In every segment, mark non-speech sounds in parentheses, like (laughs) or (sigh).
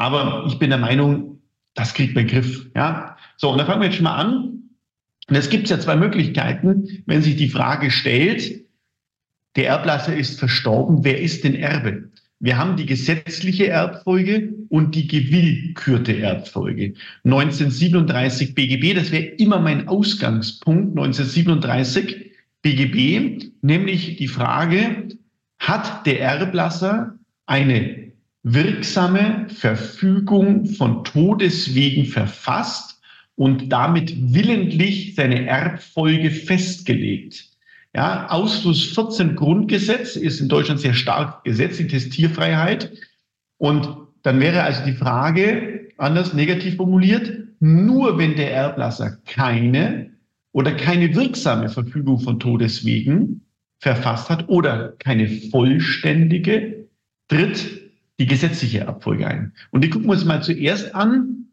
Aber ich bin der Meinung, das kriegt man Griff. Ja? So, und dann fangen wir jetzt schon mal an. Und es gibt ja zwei Möglichkeiten, wenn sich die Frage stellt, der Erblasser ist verstorben, wer ist denn Erbe? Wir haben die gesetzliche Erbfolge und die gewillkürte Erbfolge. 1937 BGB, das wäre immer mein Ausgangspunkt, 1937 BGB, nämlich die Frage, hat der Erblasser eine wirksame Verfügung von Todeswegen verfasst und damit willentlich seine Erbfolge festgelegt? Ja, Ausschluss 14 Grundgesetz ist in Deutschland sehr stark gesetzt, die Testierfreiheit. Und dann wäre also die Frage, anders negativ formuliert, nur wenn der Erblasser keine oder keine wirksame Verfügung von Todeswegen verfasst hat oder keine vollständige, tritt die gesetzliche Erbfolge ein. Und die gucken wir uns mal zuerst an.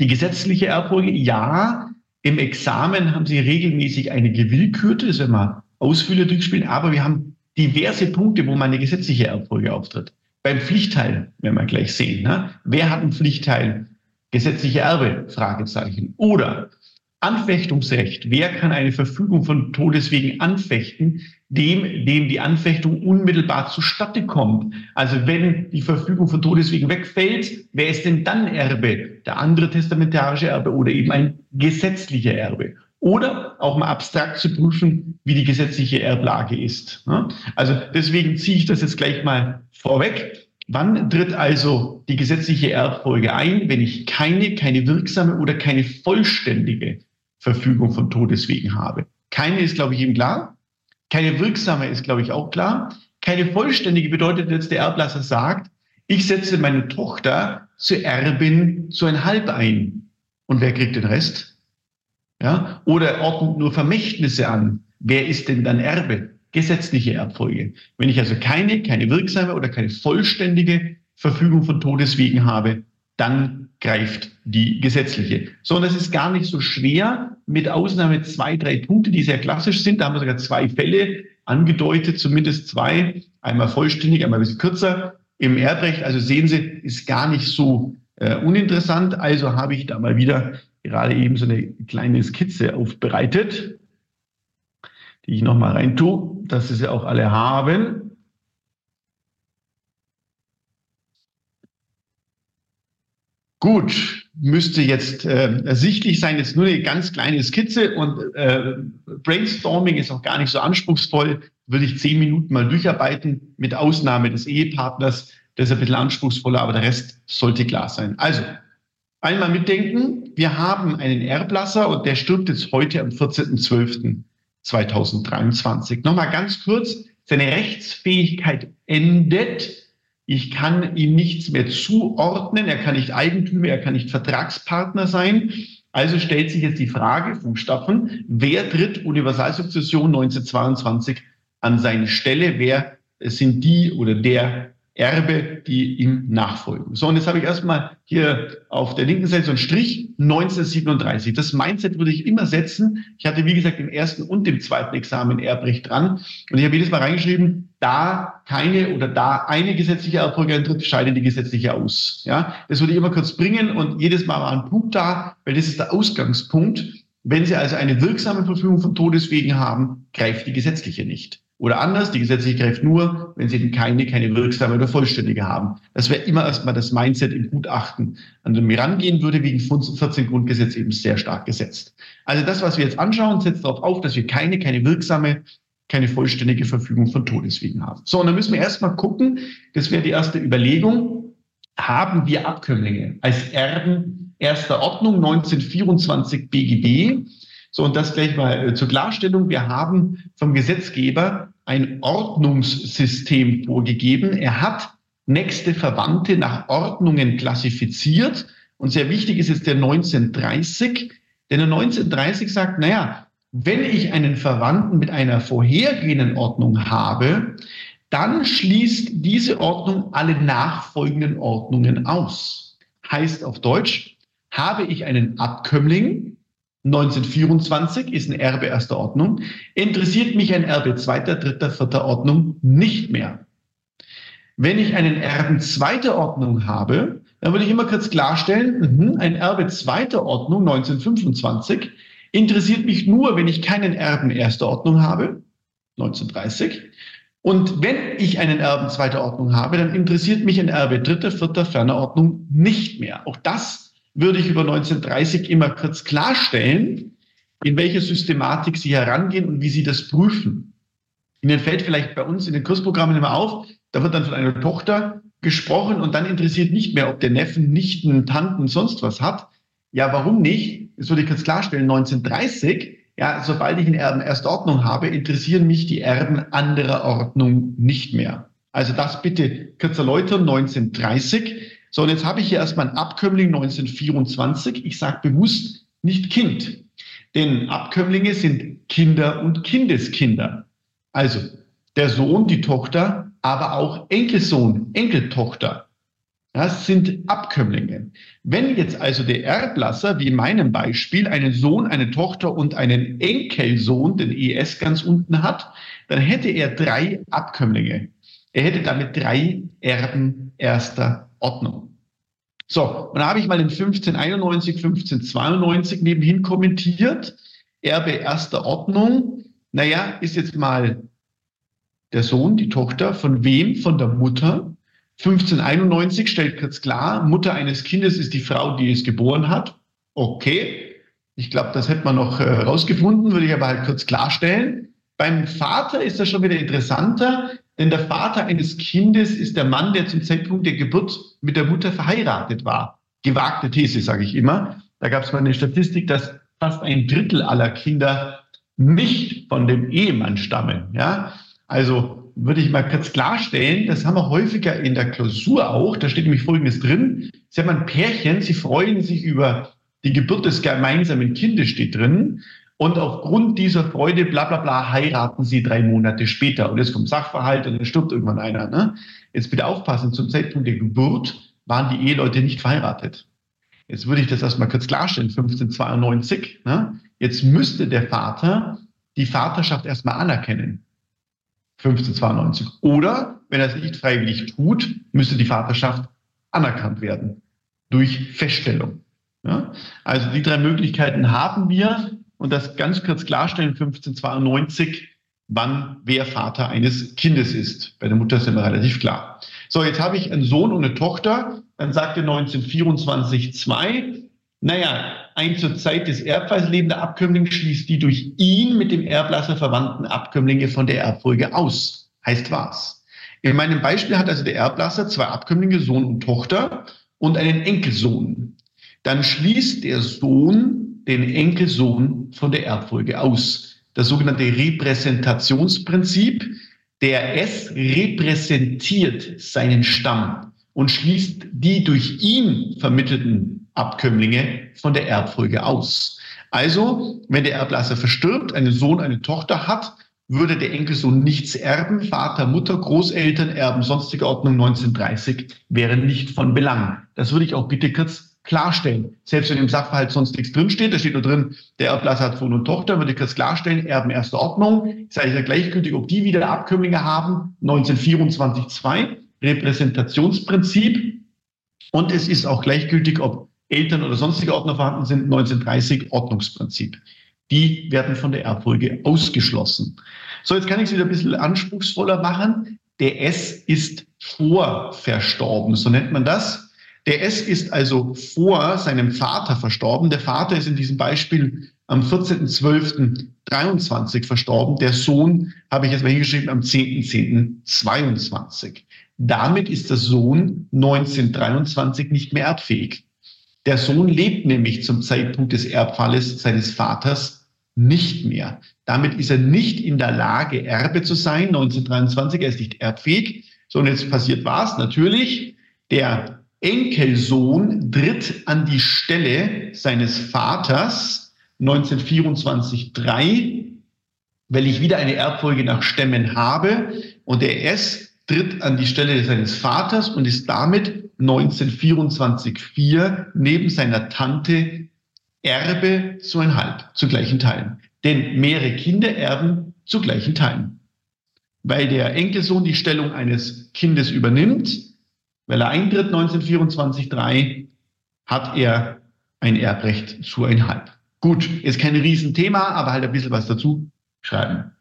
Die gesetzliche Erbfolge, ja, im Examen haben Sie regelmäßig eine gewillkürte, das ist immer ausführlicher durchspielen, aber wir haben diverse Punkte, wo man eine gesetzliche Erbfolge auftritt. Beim Pflichtteil werden wir gleich sehen. Ne? Wer hat ein Pflichtteil? Gesetzliche Erbe? Fragezeichen. Oder Anfechtungsrecht. Wer kann eine Verfügung von Todeswegen anfechten? Dem, dem die Anfechtung unmittelbar zustatte kommt. Also wenn die Verfügung von Todeswegen wegfällt, wer ist denn dann Erbe? Der andere testamentarische Erbe oder eben ein gesetzlicher Erbe? oder auch mal abstrakt zu prüfen, wie die gesetzliche Erblage ist. Also deswegen ziehe ich das jetzt gleich mal vorweg. Wann tritt also die gesetzliche Erbfolge ein, wenn ich keine, keine wirksame oder keine vollständige Verfügung von Todeswegen habe? Keine ist, glaube ich, eben klar. Keine wirksame ist, glaube ich, auch klar. Keine vollständige bedeutet jetzt, der Erblasser sagt, ich setze meine Tochter zur Erbin zu ein Halb ein. Und wer kriegt den Rest? Ja? Oder ordnet nur Vermächtnisse an. Wer ist denn dann Erbe? Gesetzliche Erbfolge. Wenn ich also keine, keine wirksame oder keine vollständige Verfügung von Todeswegen habe, dann greift die gesetzliche. So, und das ist gar nicht so schwer, mit Ausnahme zwei, drei Punkte, die sehr klassisch sind. Da haben wir sogar zwei Fälle angedeutet, zumindest zwei. Einmal vollständig, einmal ein bisschen kürzer im Erbrecht. Also sehen Sie, ist gar nicht so äh, uninteressant. Also habe ich da mal wieder gerade eben so eine kleine Skizze aufbereitet, die ich nochmal rein tue, dass Sie sie auch alle haben. Gut, müsste jetzt äh, ersichtlich sein. Jetzt nur eine ganz kleine Skizze und äh, Brainstorming ist auch gar nicht so anspruchsvoll. Würde ich zehn Minuten mal durcharbeiten, mit Ausnahme des Ehepartners. Das ist ein bisschen anspruchsvoller, aber der Rest sollte klar sein. Also, Einmal mitdenken, wir haben einen Erblasser und der stirbt jetzt heute am 14.12.2023. Nochmal ganz kurz, seine Rechtsfähigkeit endet. Ich kann ihm nichts mehr zuordnen. Er kann nicht Eigentümer, er kann nicht Vertragspartner sein. Also stellt sich jetzt die Frage, Fußstapfen, wer tritt Universalsukzession 1922 an seine Stelle? Wer sind die oder der Erbe, die ihm nachfolgen. So, und jetzt habe ich erstmal hier auf der linken Seite so einen Strich 1937. Das Mindset würde ich immer setzen. Ich hatte, wie gesagt, im ersten und dem zweiten Examen Erbrecht dran. Und ich habe jedes Mal reingeschrieben, da keine oder da eine gesetzliche Erbfolge eintritt, scheiden die gesetzliche aus. Ja, das würde ich immer kurz bringen und jedes Mal war ein Punkt da, weil das ist der Ausgangspunkt. Wenn Sie also eine wirksame Verfügung von Todeswegen haben, greift die gesetzliche nicht. Oder anders, die gesetzliche greift nur, wenn sie eben keine, keine wirksame oder vollständige haben. Das wäre immer erstmal das Mindset im Gutachten, an dem wir rangehen würde, wegen 14 Grundgesetz eben sehr stark gesetzt. Also das, was wir jetzt anschauen, setzt darauf auf, dass wir keine, keine wirksame, keine vollständige Verfügung von Todeswegen haben. So, und dann müssen wir erstmal gucken, das wäre die erste Überlegung, haben wir Abkömmlinge als Erben erster Ordnung 1924 BGB? So, und das gleich mal äh, zur Klarstellung. Wir haben vom Gesetzgeber ein Ordnungssystem vorgegeben. Er hat nächste Verwandte nach Ordnungen klassifiziert. Und sehr wichtig ist jetzt der 1930. Denn der 1930 sagt, naja, wenn ich einen Verwandten mit einer vorhergehenden Ordnung habe, dann schließt diese Ordnung alle nachfolgenden Ordnungen aus. Heißt auf Deutsch, habe ich einen Abkömmling, 1924 ist ein Erbe erster Ordnung, interessiert mich ein Erbe zweiter, dritter, vierter Ordnung nicht mehr. Wenn ich einen Erben zweiter Ordnung habe, dann würde ich immer kurz klarstellen, mh, ein Erbe zweiter Ordnung 1925 interessiert mich nur, wenn ich keinen Erben erster Ordnung habe, 1930. Und wenn ich einen Erben zweiter Ordnung habe, dann interessiert mich ein Erbe dritter, vierter, ferner Ordnung nicht mehr. Auch das würde ich über 1930 immer kurz klarstellen, in welcher Systematik Sie herangehen und wie Sie das prüfen. Ihnen fällt vielleicht bei uns in den Kursprogrammen immer auf, da wird dann von einer Tochter gesprochen und dann interessiert nicht mehr, ob der Neffen, Nichten, Tanten, sonst was hat. Ja, warum nicht? Das würde ich kurz klarstellen. 1930 ja, sobald ich einen Erben erster Ordnung habe, interessieren mich die Erben anderer Ordnung nicht mehr. Also das bitte kurz erläutern, 1930. So, und jetzt habe ich hier erstmal einen Abkömmling 1924. Ich sage bewusst nicht Kind, denn Abkömmlinge sind Kinder und Kindeskinder. Also der Sohn, die Tochter, aber auch Enkelsohn, Enkeltochter. Das sind Abkömmlinge. Wenn jetzt also der Erblasser, wie in meinem Beispiel, einen Sohn, eine Tochter und einen Enkelsohn, den ES ganz unten hat, dann hätte er drei Abkömmlinge. Er hätte damit drei Erben erster Ordnung. So, und da habe ich mal in 1591, 1592 nebenhin kommentiert. Erbe erster Ordnung. Naja, ist jetzt mal der Sohn, die Tochter, von wem? Von der Mutter. 1591 stellt kurz klar, Mutter eines Kindes ist die Frau, die es geboren hat. Okay, ich glaube, das hätte man noch äh, rausgefunden, würde ich aber halt kurz klarstellen. Beim Vater ist das schon wieder interessanter, denn der Vater eines Kindes ist der Mann, der zum Zeitpunkt der Geburt mit der Mutter verheiratet war. Gewagte These, sage ich immer. Da gab es mal eine Statistik, dass fast ein Drittel aller Kinder nicht von dem Ehemann stammen. Ja, also würde ich mal kurz klarstellen, das haben wir häufiger in der Klausur auch, da steht nämlich Folgendes drin. Sie haben ein Pärchen, sie freuen sich über die Geburt des gemeinsamen Kindes, steht drin. Und aufgrund dieser Freude, bla bla bla, heiraten sie drei Monate später. Und jetzt kommt Sachverhalt und dann stirbt irgendwann einer. Ne? Jetzt bitte aufpassen, zum Zeitpunkt der Geburt waren die Eheleute nicht verheiratet. Jetzt würde ich das erstmal kurz klarstellen, 1592. Ne? Jetzt müsste der Vater die Vaterschaft erstmal anerkennen. 1592. Oder, wenn er es nicht freiwillig tut, müsste die Vaterschaft anerkannt werden durch Feststellung. Ja? Also die drei Möglichkeiten haben wir und das ganz kurz klarstellen, 1592, wann wer Vater eines Kindes ist. Bei der Mutter ist immer relativ klar. So, jetzt habe ich einen Sohn und eine Tochter. Dann sagte 1924 zwei, naja, ein zur Zeit des Erbfalls lebender Abkömmling schließt die durch ihn mit dem Erblasser verwandten Abkömmlinge von der Erbfolge aus. Heißt was? In meinem Beispiel hat also der Erblasser zwei Abkömmlinge, Sohn und Tochter und einen Enkelsohn. Dann schließt der Sohn den Enkelsohn von der Erbfolge aus. Das sogenannte Repräsentationsprinzip. Der S repräsentiert seinen Stamm und schließt die durch ihn vermittelten Abkömmlinge von der Erbfolge aus. Also, wenn der Erblasser verstirbt, einen Sohn, eine Tochter hat, würde der Enkelsohn nichts erben. Vater, Mutter, Großeltern, Erben, sonstige Ordnung 1930 wären nicht von Belang. Das würde ich auch bitte kurz klarstellen. Selbst wenn im Sachverhalt sonst nichts drinsteht, da steht nur drin, der Erblasser hat Sohn und Tochter, würde ich kurz klarstellen, Erben erster Ordnung. Ist eigentlich ja gleichgültig, ob die wieder Abkömmlinge haben. 1924 2 Repräsentationsprinzip. Und es ist auch gleichgültig, ob Eltern oder sonstige Ordner vorhanden sind, 1930 Ordnungsprinzip. Die werden von der Erbfolge ausgeschlossen. So, jetzt kann ich es wieder ein bisschen anspruchsvoller machen. Der S ist vorverstorben, so nennt man das. Der S ist also vor seinem Vater verstorben. Der Vater ist in diesem Beispiel am 14.12.23 verstorben. Der Sohn habe ich jetzt mal hingeschrieben am 10.10.22. Damit ist der Sohn 1923 nicht mehr erbfähig. Der Sohn lebt nämlich zum Zeitpunkt des Erbfalles seines Vaters nicht mehr. Damit ist er nicht in der Lage, Erbe zu sein. 1923, er ist nicht erbfähig. So, und jetzt passiert was? Natürlich, der Enkelsohn tritt an die Stelle seines Vaters 1924-3, weil ich wieder eine Erbfolge nach Stämmen habe und der S tritt an die Stelle seines Vaters und ist damit 1924-4 neben seiner Tante Erbe zweieinhalb zu gleichen Teilen. Denn mehrere Kinder erben zu gleichen Teilen. Weil der Enkelsohn die Stellung eines Kindes übernimmt, weil er eintritt 1924-3, hat er ein Erbrecht zu einhalb. Gut, ist kein Riesenthema, aber halt ein bisschen was dazu schreiben.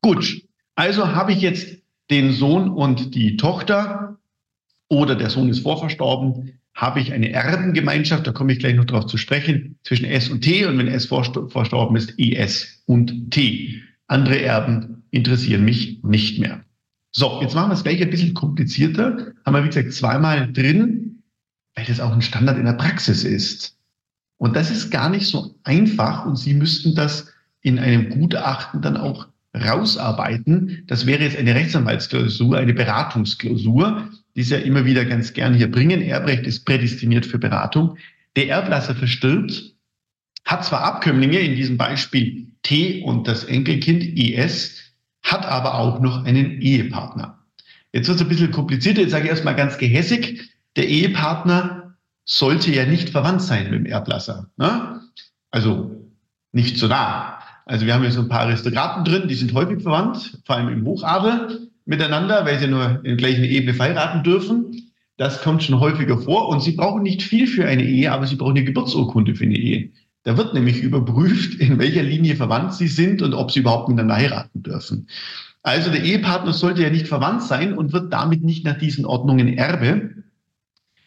Gut, also habe ich jetzt den Sohn und die Tochter oder der Sohn ist vorverstorben, habe ich eine Erbengemeinschaft, da komme ich gleich noch drauf zu sprechen, zwischen S und T und wenn S verstorben ist, ES und T. Andere Erben interessieren mich nicht mehr. So, jetzt machen wir es gleich ein bisschen komplizierter. Haben wir, wie gesagt, zweimal drin, weil das auch ein Standard in der Praxis ist. Und das ist gar nicht so einfach und Sie müssten das in einem Gutachten dann auch rausarbeiten. Das wäre jetzt eine Rechtsanwaltsklausur, eine Beratungsklausur, die Sie ja immer wieder ganz gern hier bringen. Erbrecht ist prädestiniert für Beratung. Der Erblasser verstirbt, hat zwar Abkömmlinge, in diesem Beispiel T und das Enkelkind ES, hat aber auch noch einen Ehepartner. Jetzt wird es ein bisschen komplizierter. Jetzt sage ich erstmal ganz gehässig, der Ehepartner sollte ja nicht verwandt sein mit dem Erblasser. Ne? Also nicht so nah. Also wir haben hier so ein paar Aristokraten drin, die sind häufig verwandt, vor allem im Hochadel miteinander, weil sie nur in der gleichen Ebene heiraten dürfen. Das kommt schon häufiger vor und sie brauchen nicht viel für eine Ehe, aber sie brauchen eine Geburtsurkunde für eine Ehe. Da wird nämlich überprüft, in welcher Linie verwandt sie sind und ob sie überhaupt miteinander heiraten dürfen. Also der Ehepartner sollte ja nicht verwandt sein und wird damit nicht nach diesen Ordnungen Erbe.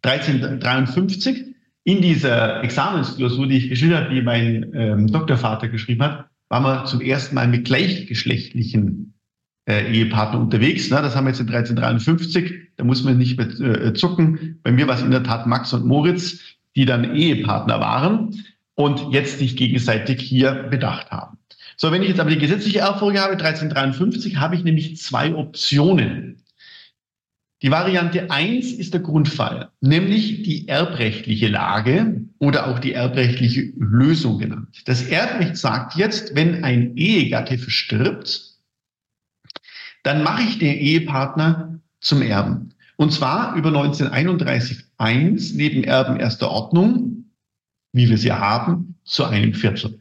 1353 in dieser Examensklausur, die ich geschildert habe, die mein ähm, Doktorvater geschrieben hat, waren wir zum ersten Mal mit gleichgeschlechtlichen äh, Ehepartnern unterwegs. Ne? Das haben wir jetzt in 1353. Da muss man nicht mehr äh, zucken. Bei mir war es in der Tat Max und Moritz, die dann Ehepartner waren und jetzt sich gegenseitig hier bedacht haben. So, wenn ich jetzt aber die gesetzliche Erbfolge habe, 1353, habe ich nämlich zwei Optionen. Die Variante 1 ist der Grundfall, nämlich die erbrechtliche Lage oder auch die erbrechtliche Lösung genannt. Das Erbrecht sagt jetzt, wenn ein Ehegatte verstirbt, dann mache ich den Ehepartner zum Erben. Und zwar über 1931.1 neben Erben erster Ordnung, wie wir sie haben, zu einem Viertel.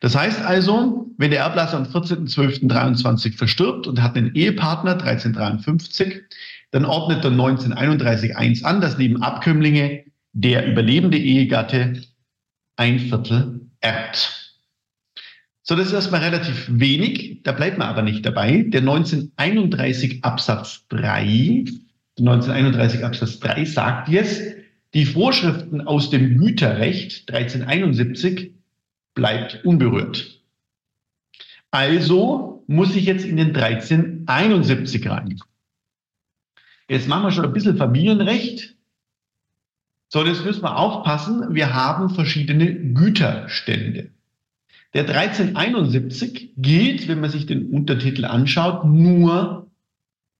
Das heißt also, wenn der Erblasser am 14.12.23 verstirbt und hat einen Ehepartner 1353, dann ordnet er 1931.1 an, dass neben Abkömmlinge der überlebende Ehegatte ein Viertel erbt. So, das ist erstmal relativ wenig, da bleibt man aber nicht dabei. Der 1931 Absatz 3, 1931 Absatz 3 sagt jetzt, die Vorschriften aus dem Güterrecht 1371 bleibt unberührt. Also muss ich jetzt in den 1371 rein. Jetzt machen wir schon ein bisschen Familienrecht. So, jetzt müssen wir aufpassen. Wir haben verschiedene Güterstände. Der 1371 gilt, wenn man sich den Untertitel anschaut, nur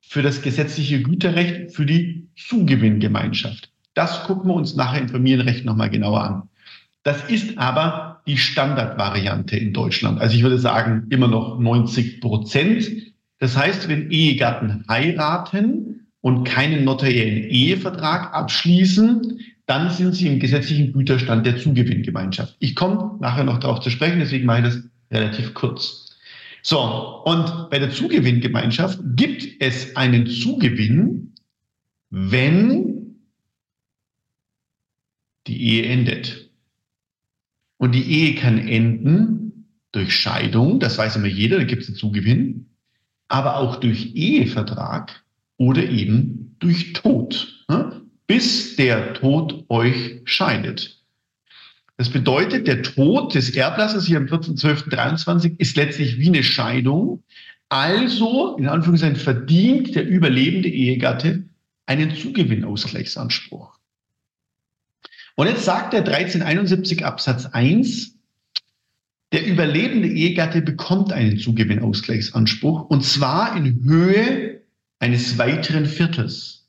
für das gesetzliche Güterrecht für die Zugewinngemeinschaft. Das gucken wir uns nachher im Familienrecht nochmal genauer an. Das ist aber die Standardvariante in Deutschland. Also ich würde sagen, immer noch 90 Prozent. Das heißt, wenn Ehegatten heiraten, und keinen notariellen Ehevertrag abschließen, dann sind sie im gesetzlichen Güterstand der Zugewinngemeinschaft. Ich komme nachher noch darauf zu sprechen, deswegen mache ich das relativ kurz. So, und bei der Zugewinngemeinschaft gibt es einen Zugewinn, wenn die Ehe endet. Und die Ehe kann enden durch Scheidung, das weiß immer jeder, da gibt es einen Zugewinn, aber auch durch Ehevertrag oder eben durch Tod, ne? bis der Tod euch scheidet. Das bedeutet, der Tod des Erblassers hier am 14.12.23 ist letztlich wie eine Scheidung. Also, in Anführungszeichen, verdient der überlebende Ehegatte einen Zugewinnausgleichsanspruch. Und jetzt sagt der 1371 Absatz 1, der überlebende Ehegatte bekommt einen Zugewinnausgleichsanspruch und zwar in Höhe eines weiteren Viertels.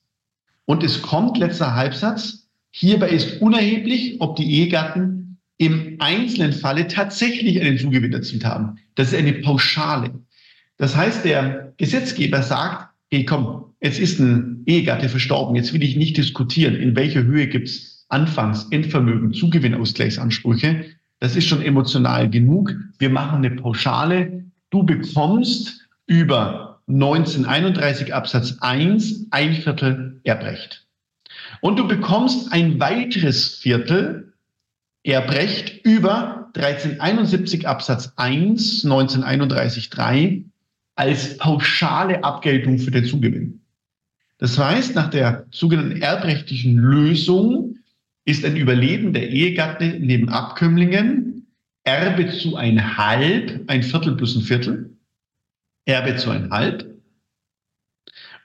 Und es kommt, letzter Halbsatz, hierbei ist unerheblich, ob die Ehegatten im einzelnen Falle tatsächlich einen Zugewinn erzielt haben. Das ist eine Pauschale. Das heißt, der Gesetzgeber sagt, hey komm, jetzt ist ein Ehegatte verstorben, jetzt will ich nicht diskutieren, in welcher Höhe gibt's Anfangs, Endvermögen, Zugewinnausgleichsansprüche. Das ist schon emotional genug. Wir machen eine Pauschale. Du bekommst über 1931 Absatz 1 ein Viertel Erbrecht. Und du bekommst ein weiteres Viertel Erbrecht über 1371 Absatz 1 1931 3 als pauschale Abgeltung für den Zugewinn. Das heißt, nach der sogenannten erbrechtlichen Lösung ist ein Überleben der Ehegatte neben Abkömmlingen Erbe zu ein Halb, ein Viertel plus ein Viertel, Erbe zu ein Halb.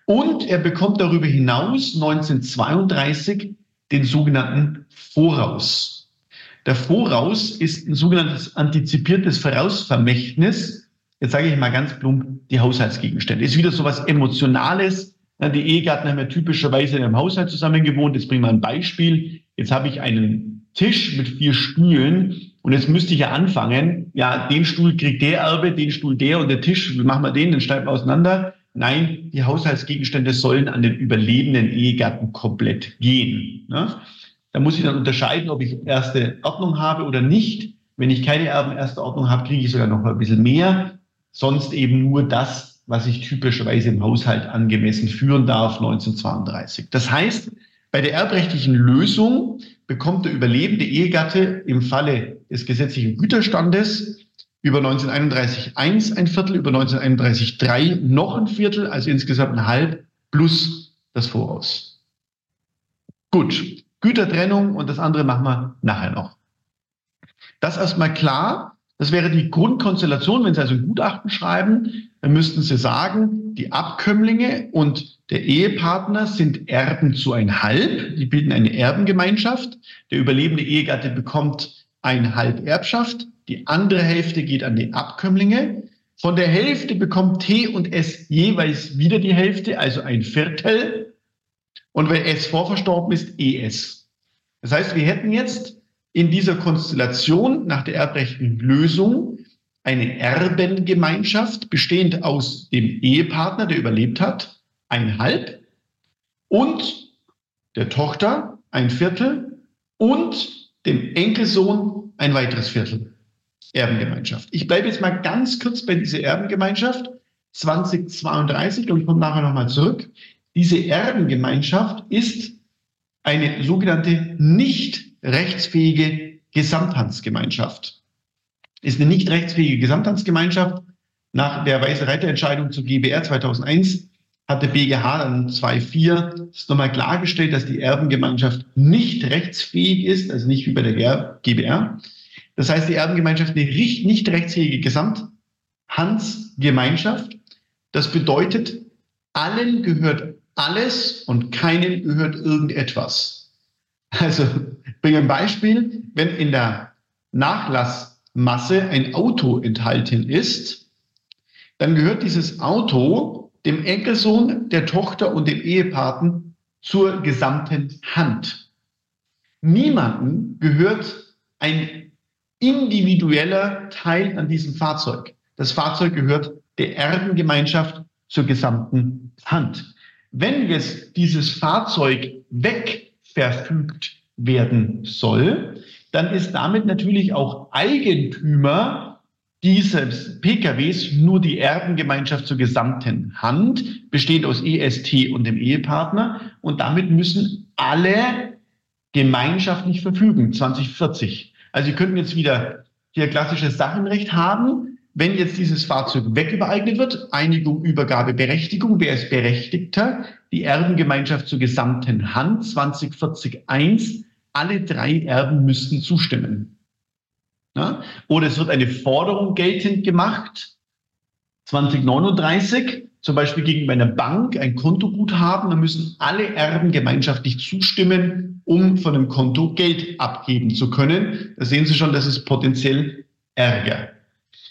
Und er bekommt darüber hinaus 1932 den sogenannten Voraus. Der Voraus ist ein sogenanntes antizipiertes Vorausvermächtnis. Jetzt sage ich mal ganz plump, die Haushaltsgegenstände. Ist wieder so was Emotionales. Die Ehegatten haben ja typischerweise in einem Haushalt zusammen gewohnt. Jetzt bringen wir ein Beispiel. Jetzt habe ich einen Tisch mit vier Stühlen und jetzt müsste ich ja anfangen, ja, den Stuhl kriegt der Erbe, den Stuhl der und der Tisch, wie machen wir den, den schneiden wir auseinander. Nein, die Haushaltsgegenstände sollen an den überlebenden Ehegatten komplett gehen. Ne? Da muss ich dann unterscheiden, ob ich erste Ordnung habe oder nicht. Wenn ich keine Erben erster Ordnung habe, kriege ich sogar noch ein bisschen mehr. Sonst eben nur das, was ich typischerweise im Haushalt angemessen führen darf, 1932. Das heißt, bei der erbrechtlichen Lösung bekommt der überlebende Ehegatte im Falle des gesetzlichen Güterstandes über 1931 1 ein Viertel, über 1931 3 noch ein Viertel, also insgesamt ein Halb plus das Voraus. Gut, Gütertrennung und das andere machen wir nachher noch. Das erstmal klar. Das wäre die Grundkonstellation. Wenn Sie also ein Gutachten schreiben, dann müssten Sie sagen, die Abkömmlinge und der Ehepartner sind Erben zu ein Halb. Die bilden eine Erbengemeinschaft. Der überlebende Ehegatte bekommt ein Halb Erbschaft. Die andere Hälfte geht an die Abkömmlinge. Von der Hälfte bekommt T und S jeweils wieder die Hälfte, also ein Viertel. Und wenn S vorverstorben ist, ES. Das heißt, wir hätten jetzt in dieser Konstellation nach der erbrechtlichen Lösung eine Erbengemeinschaft bestehend aus dem Ehepartner, der überlebt hat, ein Halb und der Tochter ein Viertel und dem Enkelsohn ein weiteres Viertel. Erbengemeinschaft. Ich bleibe jetzt mal ganz kurz bei dieser Erbengemeinschaft 2032 und ich komme nachher nochmal zurück. Diese Erbengemeinschaft ist eine sogenannte nicht rechtsfähige Gesamthandsgemeinschaft. Ist eine nicht rechtsfähige Gesamthandsgemeinschaft. Nach der Weiße Reiterentscheidung zu GBR 2001 hat der BGH dann 2.4 nochmal klargestellt, dass die Erbengemeinschaft nicht rechtsfähig ist, also nicht wie bei der GBR. Das heißt, die Erbengemeinschaft eine nicht rechtsfähige Gesamthandsgemeinschaft. Das bedeutet, allen gehört alles und keinem gehört irgendetwas. Also, ich bringe ein Beispiel. Wenn in der Nachlassmasse ein Auto enthalten ist, dann gehört dieses Auto dem Enkelsohn, der Tochter und dem Ehepaten zur gesamten Hand. Niemanden gehört ein individueller Teil an diesem Fahrzeug. Das Fahrzeug gehört der Erbengemeinschaft zur gesamten Hand. Wenn jetzt dieses Fahrzeug wegverfügt werden soll, dann ist damit natürlich auch Eigentümer dieses PKWs nur die Erbengemeinschaft zur gesamten Hand, bestehend aus EST und dem Ehepartner. Und damit müssen alle gemeinschaftlich verfügen, 2040. Also Sie könnten jetzt wieder hier klassisches Sachenrecht haben. Wenn jetzt dieses Fahrzeug wegübereignet wird, Einigung, Übergabe, Berechtigung, wer ist Berechtigter? Die Erbengemeinschaft zur gesamten Hand 2040 1. Alle drei Erben müssten zustimmen. Ja? Oder es wird eine Forderung geltend gemacht, 2039, zum Beispiel gegenüber einer Bank ein Kontoguthaben, da müssen alle Erben gemeinschaftlich zustimmen, um von dem Konto Geld abgeben zu können. Da sehen Sie schon, das ist potenziell Ärger.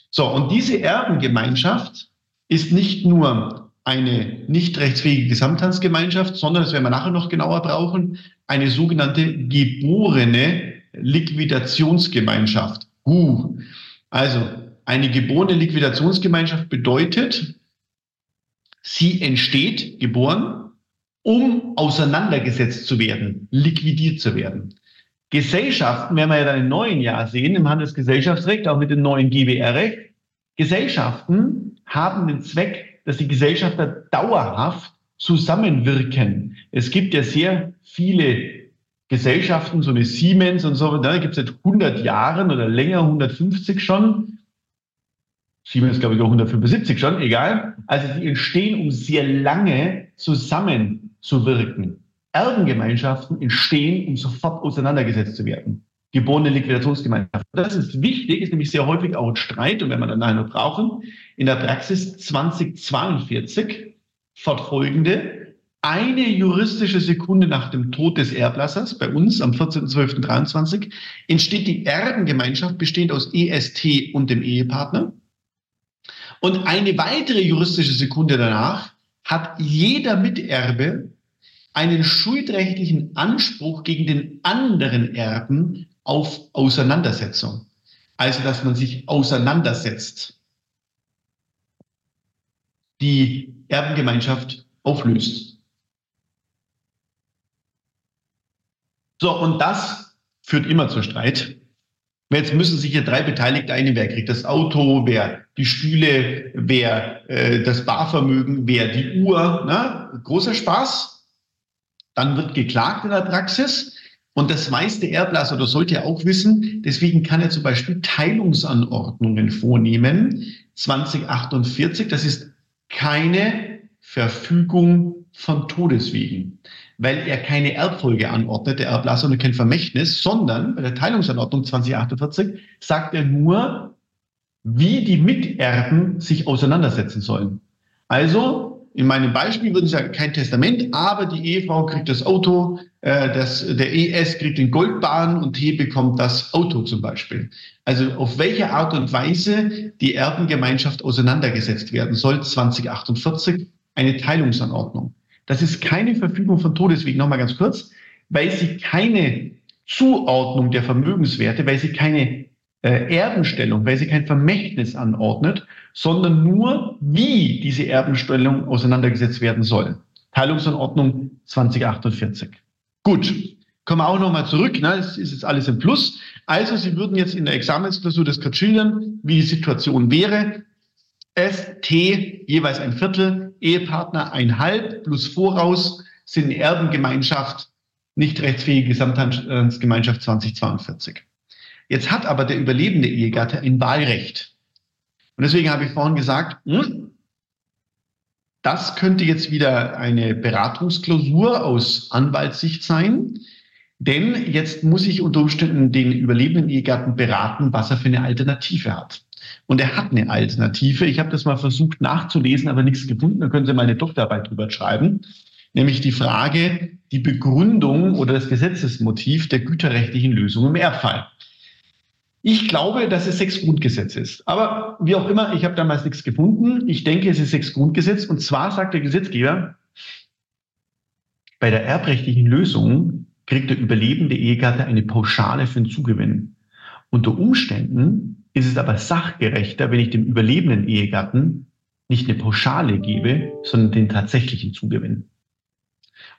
So, und diese Erbengemeinschaft ist nicht nur eine nicht rechtsfähige Gesamthandsgemeinschaft, sondern, das werden wir nachher noch genauer brauchen, eine sogenannte geborene Liquidationsgemeinschaft. Uh, also eine geborene Liquidationsgemeinschaft bedeutet, sie entsteht, geboren, um auseinandergesetzt zu werden, liquidiert zu werden. Gesellschaften, werden wir ja dann im neuen Jahr sehen, im Handelsgesellschaftsrecht, auch mit dem neuen GBR-Recht, Gesellschaften haben den Zweck, dass die Gesellschafter dauerhaft zusammenwirken. Es gibt ja sehr viele Gesellschaften, so eine Siemens und so, da gibt es seit 100 Jahren oder länger, 150 schon. Siemens, glaube ich, auch 175 schon, egal. Also die entstehen, um sehr lange zusammenzuwirken. Erbengemeinschaften entstehen, um sofort auseinandergesetzt zu werden. Geborene Liquidationsgemeinschaft. Das ist wichtig, ist nämlich sehr häufig auch ein Streit und wenn wir dann nachher noch brauchen, in der Praxis 2042 fortfolgende, eine juristische Sekunde nach dem Tod des Erblassers, bei uns am 14.12.23, entsteht die Erbengemeinschaft bestehend aus EST und dem Ehepartner. Und eine weitere juristische Sekunde danach hat jeder Miterbe einen schuldrechtlichen Anspruch gegen den anderen Erben auf Auseinandersetzung. Also, dass man sich auseinandersetzt. Die Erbengemeinschaft auflöst. So, und das führt immer zu Streit. Jetzt müssen sich hier drei Beteiligte einigen. Wer kriegt das Auto, wer die Stühle, wer äh, das Barvermögen, wer die Uhr. Ne? Großer Spaß. Dann wird geklagt in der Praxis. Und das weiß der Erblasser oder sollte er auch wissen. Deswegen kann er zum Beispiel Teilungsanordnungen vornehmen. 2048, das ist keine Verfügung von Todeswegen, weil er keine Erbfolge anordnet, der Erblasser und kein Vermächtnis, sondern bei der Teilungsanordnung 2048 sagt er nur, wie die Miterben sich auseinandersetzen sollen. Also in meinem Beispiel würden Sie sagen, kein Testament, aber die Ehefrau kriegt das Auto, äh, das, der ES kriegt den Goldbahn und T bekommt das Auto zum Beispiel. Also auf welche Art und Weise die Erbengemeinschaft auseinandergesetzt werden soll, 2048, eine Teilungsanordnung. Das ist keine Verfügung von Todeswegen, nochmal ganz kurz, weil sie keine Zuordnung der Vermögenswerte, weil sie keine äh, Erbenstellung, weil sie kein Vermächtnis anordnet, sondern nur, wie diese Erbenstellung auseinandergesetzt werden soll. Teilungsanordnung 2048. Gut, kommen wir auch nochmal zurück. Ne? Das ist jetzt alles im Plus. Also Sie würden jetzt in der Examensklausur das gerade schildern, wie die Situation wäre. S, T, jeweils ein Viertel, Ehepartner ein Halb plus Voraus sind Erbengemeinschaft, nicht rechtsfähige Gesamthandsgemeinschaft 2042. Jetzt hat aber der überlebende Ehegatte ein Wahlrecht. Und deswegen habe ich vorhin gesagt, hm, das könnte jetzt wieder eine Beratungsklausur aus Anwaltssicht sein. Denn jetzt muss ich unter Umständen den überlebenden Ehegatten beraten, was er für eine Alternative hat. Und er hat eine Alternative. Ich habe das mal versucht nachzulesen, aber nichts gefunden. Da können Sie mal eine Doktorarbeit drüber schreiben. Nämlich die Frage, die Begründung oder das Gesetzesmotiv der güterrechtlichen Lösung im Erbfall. Ich glaube, dass es sechs Grundgesetz ist. Aber wie auch immer, ich habe damals nichts gefunden. Ich denke, es ist sechs Grundgesetz. Und zwar sagt der Gesetzgeber, bei der erbrechtlichen Lösung kriegt der überlebende Ehegatte eine Pauschale für den Zugewinn. Unter Umständen ist es aber sachgerechter, wenn ich dem überlebenden Ehegatten nicht eine Pauschale gebe, sondern den tatsächlichen Zugewinn.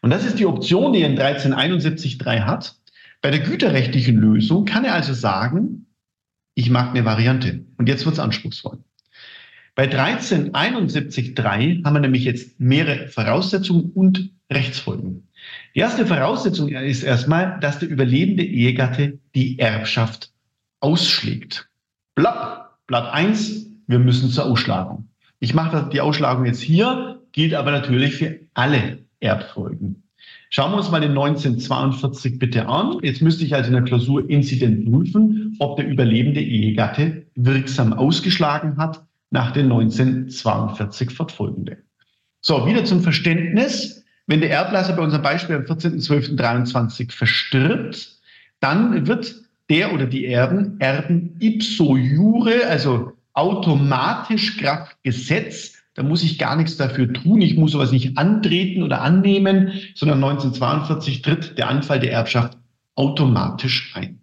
Und das ist die Option, die er in 1371.3 hat. Bei der güterrechtlichen Lösung kann er also sagen, ich mag eine Variante. Und jetzt wird es anspruchsvoll. Bei 1371.3 haben wir nämlich jetzt mehrere Voraussetzungen und Rechtsfolgen. Die erste Voraussetzung ist erstmal, dass der überlebende Ehegatte die Erbschaft ausschlägt. Blatt, Blatt 1, wir müssen zur Ausschlagung. Ich mache die Ausschlagung jetzt hier, gilt aber natürlich für alle Erbfolgen. Schauen wir uns mal den 1942 bitte an. Jetzt müsste ich also in der Klausur Inzident prüfen, ob der überlebende Ehegatte wirksam ausgeschlagen hat nach den 1942 fortfolgende. So, wieder zum Verständnis. Wenn der Erblasser bei unserem Beispiel am 14.12.23 verstirbt, dann wird der oder die Erben Erben ipso jure, also automatisch Kraft Gesetz, da muss ich gar nichts dafür tun. Ich muss sowas nicht antreten oder annehmen, sondern 1942 tritt der Anfall der Erbschaft automatisch ein.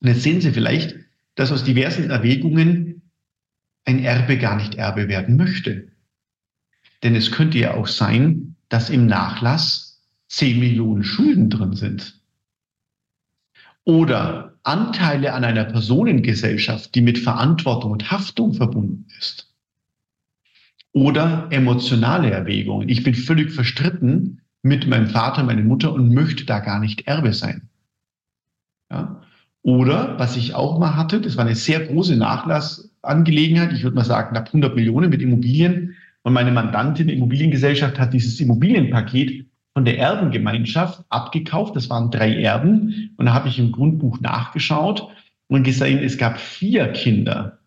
Und jetzt sehen Sie vielleicht, dass aus diversen Erwägungen ein Erbe gar nicht Erbe werden möchte. Denn es könnte ja auch sein, dass im Nachlass 10 Millionen Schulden drin sind. Oder Anteile an einer Personengesellschaft, die mit Verantwortung und Haftung verbunden ist. Oder emotionale Erwägungen. Ich bin völlig verstritten mit meinem Vater, meiner Mutter und möchte da gar nicht Erbe sein. Ja? Oder was ich auch mal hatte, das war eine sehr große Nachlassangelegenheit, ich würde mal sagen knapp 100 Millionen mit Immobilien. Und meine Mandantin der Immobiliengesellschaft hat dieses Immobilienpaket von der Erbengemeinschaft abgekauft. Das waren drei Erben. Und da habe ich im Grundbuch nachgeschaut und gesehen, es gab vier Kinder.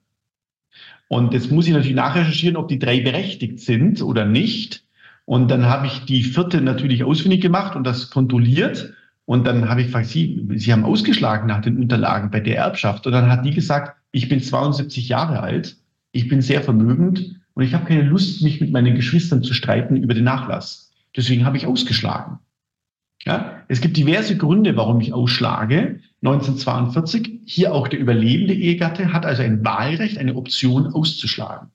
Und jetzt muss ich natürlich nachrecherchieren, ob die drei berechtigt sind oder nicht. Und dann habe ich die vierte natürlich ausfindig gemacht und das kontrolliert. Und dann habe ich gefragt, Sie, Sie haben ausgeschlagen nach den Unterlagen bei der Erbschaft. Und dann hat die gesagt, ich bin 72 Jahre alt, ich bin sehr vermögend und ich habe keine Lust, mich mit meinen Geschwistern zu streiten über den Nachlass. Deswegen habe ich ausgeschlagen. Ja, es gibt diverse Gründe, warum ich ausschlage. 1942, hier auch der überlebende Ehegatte hat also ein Wahlrecht, eine Option auszuschlagen.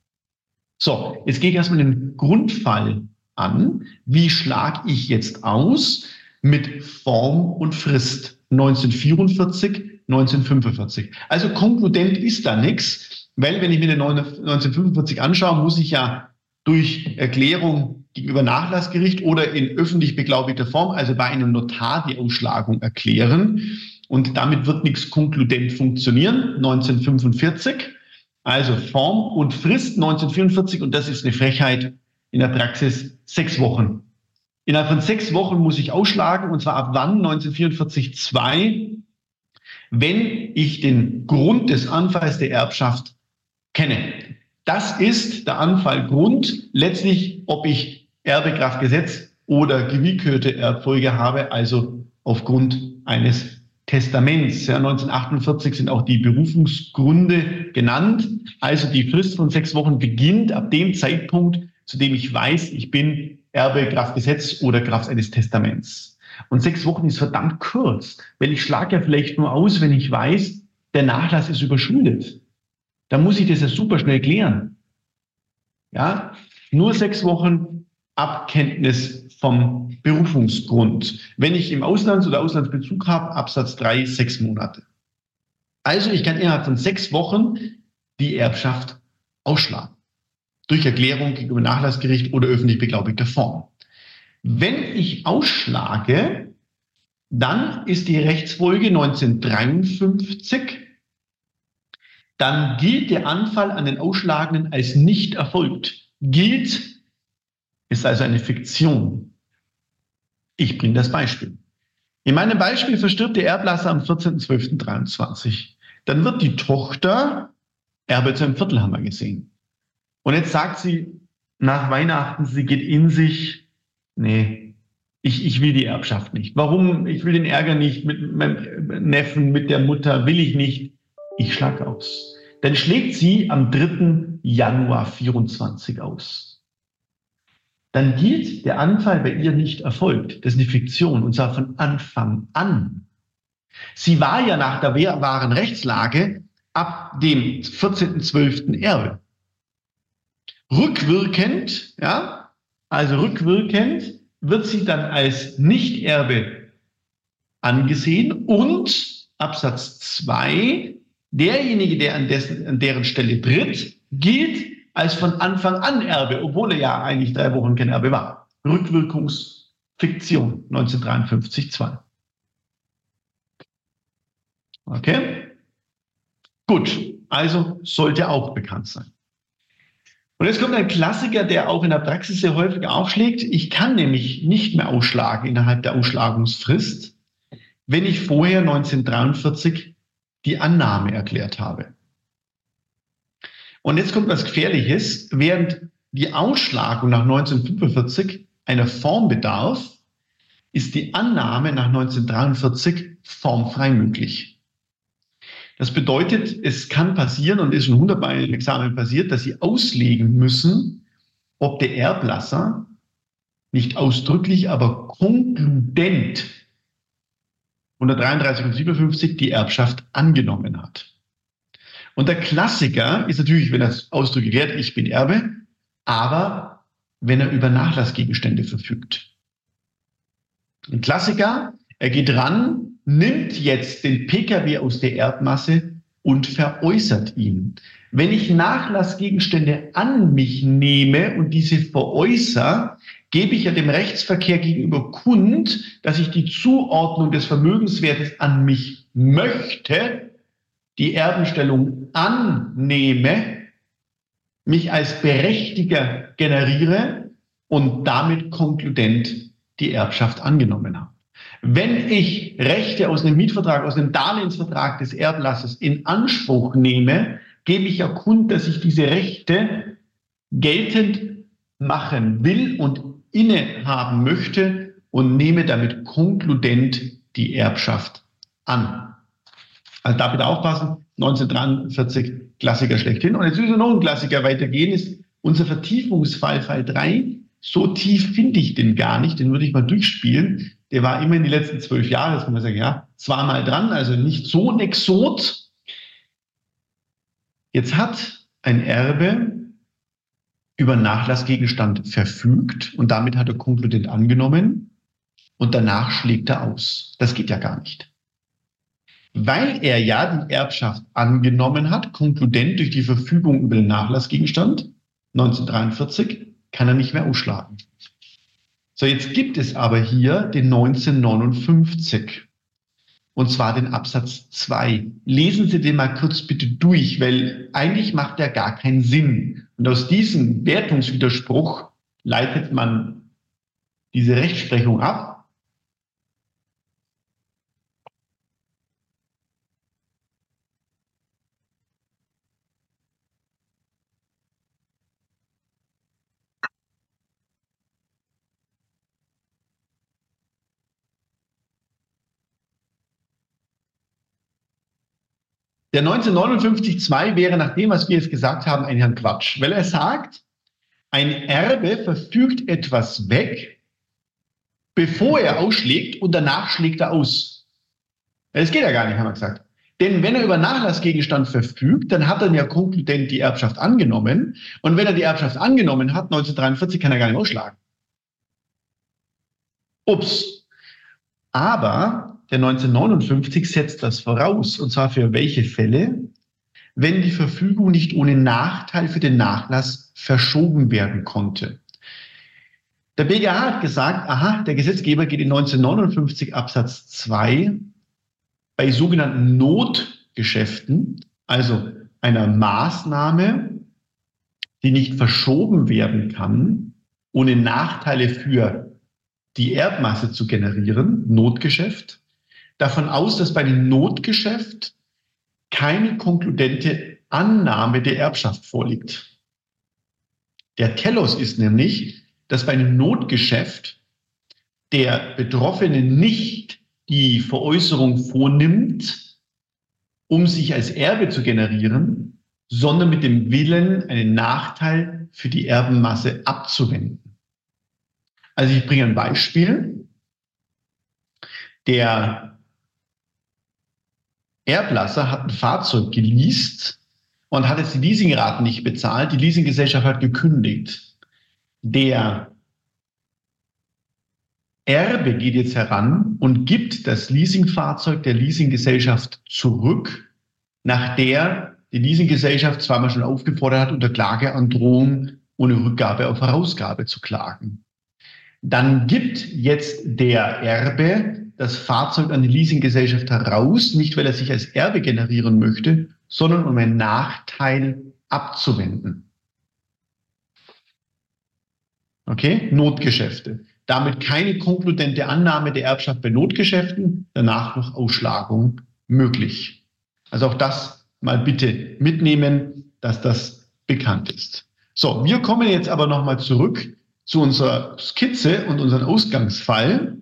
So, jetzt gehe ich erstmal den Grundfall an. Wie schlage ich jetzt aus mit Form und Frist? 1944, 1945. Also konkludent ist da nichts, weil wenn ich mir den 1945 anschaue, muss ich ja durch Erklärung gegenüber Nachlassgericht oder in öffentlich beglaubigter Form, also bei einem Notar, die Ausschlagung erklären. Und damit wird nichts konkludent funktionieren. 1945, also Form und Frist 1944, und das ist eine Frechheit in der Praxis, sechs Wochen. Innerhalb von sechs Wochen muss ich ausschlagen, und zwar ab wann? 1944 2, wenn ich den Grund des Anfalls der Erbschaft kenne. Das ist der Anfallgrund. Letztlich, ob ich Erbekraftgesetz oder gewillkürte Erbfolge habe, also aufgrund eines Testaments. Ja, 1948 sind auch die Berufungsgründe genannt. Also die Frist von sechs Wochen beginnt ab dem Zeitpunkt, zu dem ich weiß, ich bin Erbe Kraftgesetz oder Kraft eines Testaments. Und sechs Wochen ist verdammt kurz, weil ich schlage ja vielleicht nur aus, wenn ich weiß, der Nachlass ist überschuldet. Dann muss ich das ja super schnell klären. Ja, nur sechs Wochen Abkenntnis vom Berufungsgrund. Wenn ich im Auslands- oder Auslandsbezug habe, Absatz 3, sechs Monate. Also ich kann innerhalb von sechs Wochen die Erbschaft ausschlagen. Durch Erklärung gegenüber Nachlassgericht oder öffentlich beglaubigter Form. Wenn ich ausschlage, dann ist die Rechtsfolge 1953 dann gilt der Anfall an den Ausschlagenden als nicht erfolgt. Gilt ist also eine Fiktion. Ich bringe das Beispiel. In meinem Beispiel verstirbt der Erblasser am 14.12.23. Dann wird die Tochter Erbe zu einem Viertelhammer gesehen. Und jetzt sagt sie nach Weihnachten, sie geht in sich, nee, ich, ich will die Erbschaft nicht. Warum? Ich will den Ärger nicht mit meinem Neffen, mit der Mutter, will ich nicht ich schlag aus. Dann schlägt sie am 3. Januar 24 aus. Dann gilt der Anfall bei ihr nicht erfolgt. Das ist eine Fiktion und zwar von Anfang an. Sie war ja nach der wahren Rechtslage ab dem 14.12. Erbe. Rückwirkend, ja, also rückwirkend wird sie dann als Nichterbe angesehen und Absatz 2 derjenige, der an, dessen, an deren Stelle tritt, gilt als von Anfang an Erbe, obwohl er ja eigentlich drei Wochen kein Erbe war. Rückwirkungsfiktion 1953 2. Okay? Gut, also sollte auch bekannt sein. Und jetzt kommt ein Klassiker, der auch in der Praxis sehr häufig aufschlägt. Ich kann nämlich nicht mehr ausschlagen innerhalb der Ausschlagungsfrist, wenn ich vorher 1943 die Annahme erklärt habe. Und jetzt kommt was Gefährliches. Während die Ausschlagung nach 1945 einer Form bedarf, ist die Annahme nach 1943 formfrei möglich. Das bedeutet, es kann passieren und ist schon hundertmal im Examen passiert, dass Sie auslegen müssen, ob der Erblasser nicht ausdrücklich, aber konkludent 133 und 57 die Erbschaft angenommen hat. Und der Klassiker ist natürlich, wenn er ausdrücklich wert, ich bin Erbe, aber wenn er über Nachlassgegenstände verfügt. Ein Klassiker, er geht ran, nimmt jetzt den Pkw aus der Erdmasse und veräußert ihn. Wenn ich Nachlassgegenstände an mich nehme und diese veräußere, gebe ich ja dem Rechtsverkehr gegenüber kund, dass ich die Zuordnung des Vermögenswertes an mich möchte, die Erbenstellung annehme, mich als Berechtiger generiere und damit konkludent die Erbschaft angenommen habe. Wenn ich Rechte aus einem Mietvertrag, aus einem Darlehensvertrag des Erblasses in Anspruch nehme, gebe ich ja kund, dass ich diese Rechte geltend machen will und innehaben möchte und nehme damit konkludent die Erbschaft an. Also da bitte aufpassen, 1943 Klassiker schlechthin. Und jetzt müssen wir noch ein Klassiker weitergehen, ist unser Vertiefungsfall, Fall 3. So tief finde ich den gar nicht, den würde ich mal durchspielen. Der war immer in die letzten zwölf Jahre, das kann man sagen, ja, zweimal dran, also nicht so ein Exot. Jetzt hat ein Erbe über Nachlassgegenstand verfügt und damit hat er konkludent angenommen und danach schlägt er aus. Das geht ja gar nicht. Weil er ja die Erbschaft angenommen hat, konkludent durch die Verfügung über den Nachlassgegenstand 1943, kann er nicht mehr ausschlagen. So, jetzt gibt es aber hier den 1959 und zwar den Absatz 2. Lesen Sie den mal kurz bitte durch, weil eigentlich macht der gar keinen Sinn. Und aus diesem Wertungswiderspruch leitet man diese Rechtsprechung ab Der 1959-2 wäre nach dem, was wir jetzt gesagt haben, ein Herrn Quatsch, weil er sagt, ein Erbe verfügt etwas weg, bevor er ausschlägt und danach schlägt er aus. Das geht ja gar nicht, haben wir gesagt. Denn wenn er über Nachlassgegenstand verfügt, dann hat er ja konkludent die Erbschaft angenommen. Und wenn er die Erbschaft angenommen hat, 1943, kann er gar nicht ausschlagen. Ups. Aber der 1959 setzt das voraus. Und zwar für welche Fälle? Wenn die Verfügung nicht ohne Nachteil für den Nachlass verschoben werden konnte. Der BGH hat gesagt, aha, der Gesetzgeber geht in 1959 Absatz 2 bei sogenannten Notgeschäften, also einer Maßnahme, die nicht verschoben werden kann, ohne Nachteile für die Erbmasse zu generieren, Notgeschäft, davon aus, dass bei einem Notgeschäft keine konkludente Annahme der Erbschaft vorliegt. Der Telos ist nämlich, dass bei einem Notgeschäft der Betroffene nicht die Veräußerung vornimmt, um sich als Erbe zu generieren, sondern mit dem Willen, einen Nachteil für die Erbenmasse abzuwenden. Also ich bringe ein Beispiel. Der Erblasser hat ein Fahrzeug geleast und hat jetzt die Leasingraten nicht bezahlt. Die Leasinggesellschaft hat gekündigt. Der Erbe geht jetzt heran und gibt das Leasingfahrzeug der Leasinggesellschaft zurück, nach der die Leasinggesellschaft zweimal schon aufgefordert hat, unter Klageandrohung ohne Rückgabe auf Herausgabe zu klagen. Dann gibt jetzt der Erbe das Fahrzeug an die Leasinggesellschaft heraus, nicht weil er sich als Erbe generieren möchte, sondern um einen Nachteil abzuwenden. Okay, Notgeschäfte. Damit keine konkludente Annahme der Erbschaft bei Notgeschäften, danach noch Ausschlagung möglich. Also auch das mal bitte mitnehmen, dass das bekannt ist. So, wir kommen jetzt aber nochmal zurück zu unserer Skizze und unserem Ausgangsfall.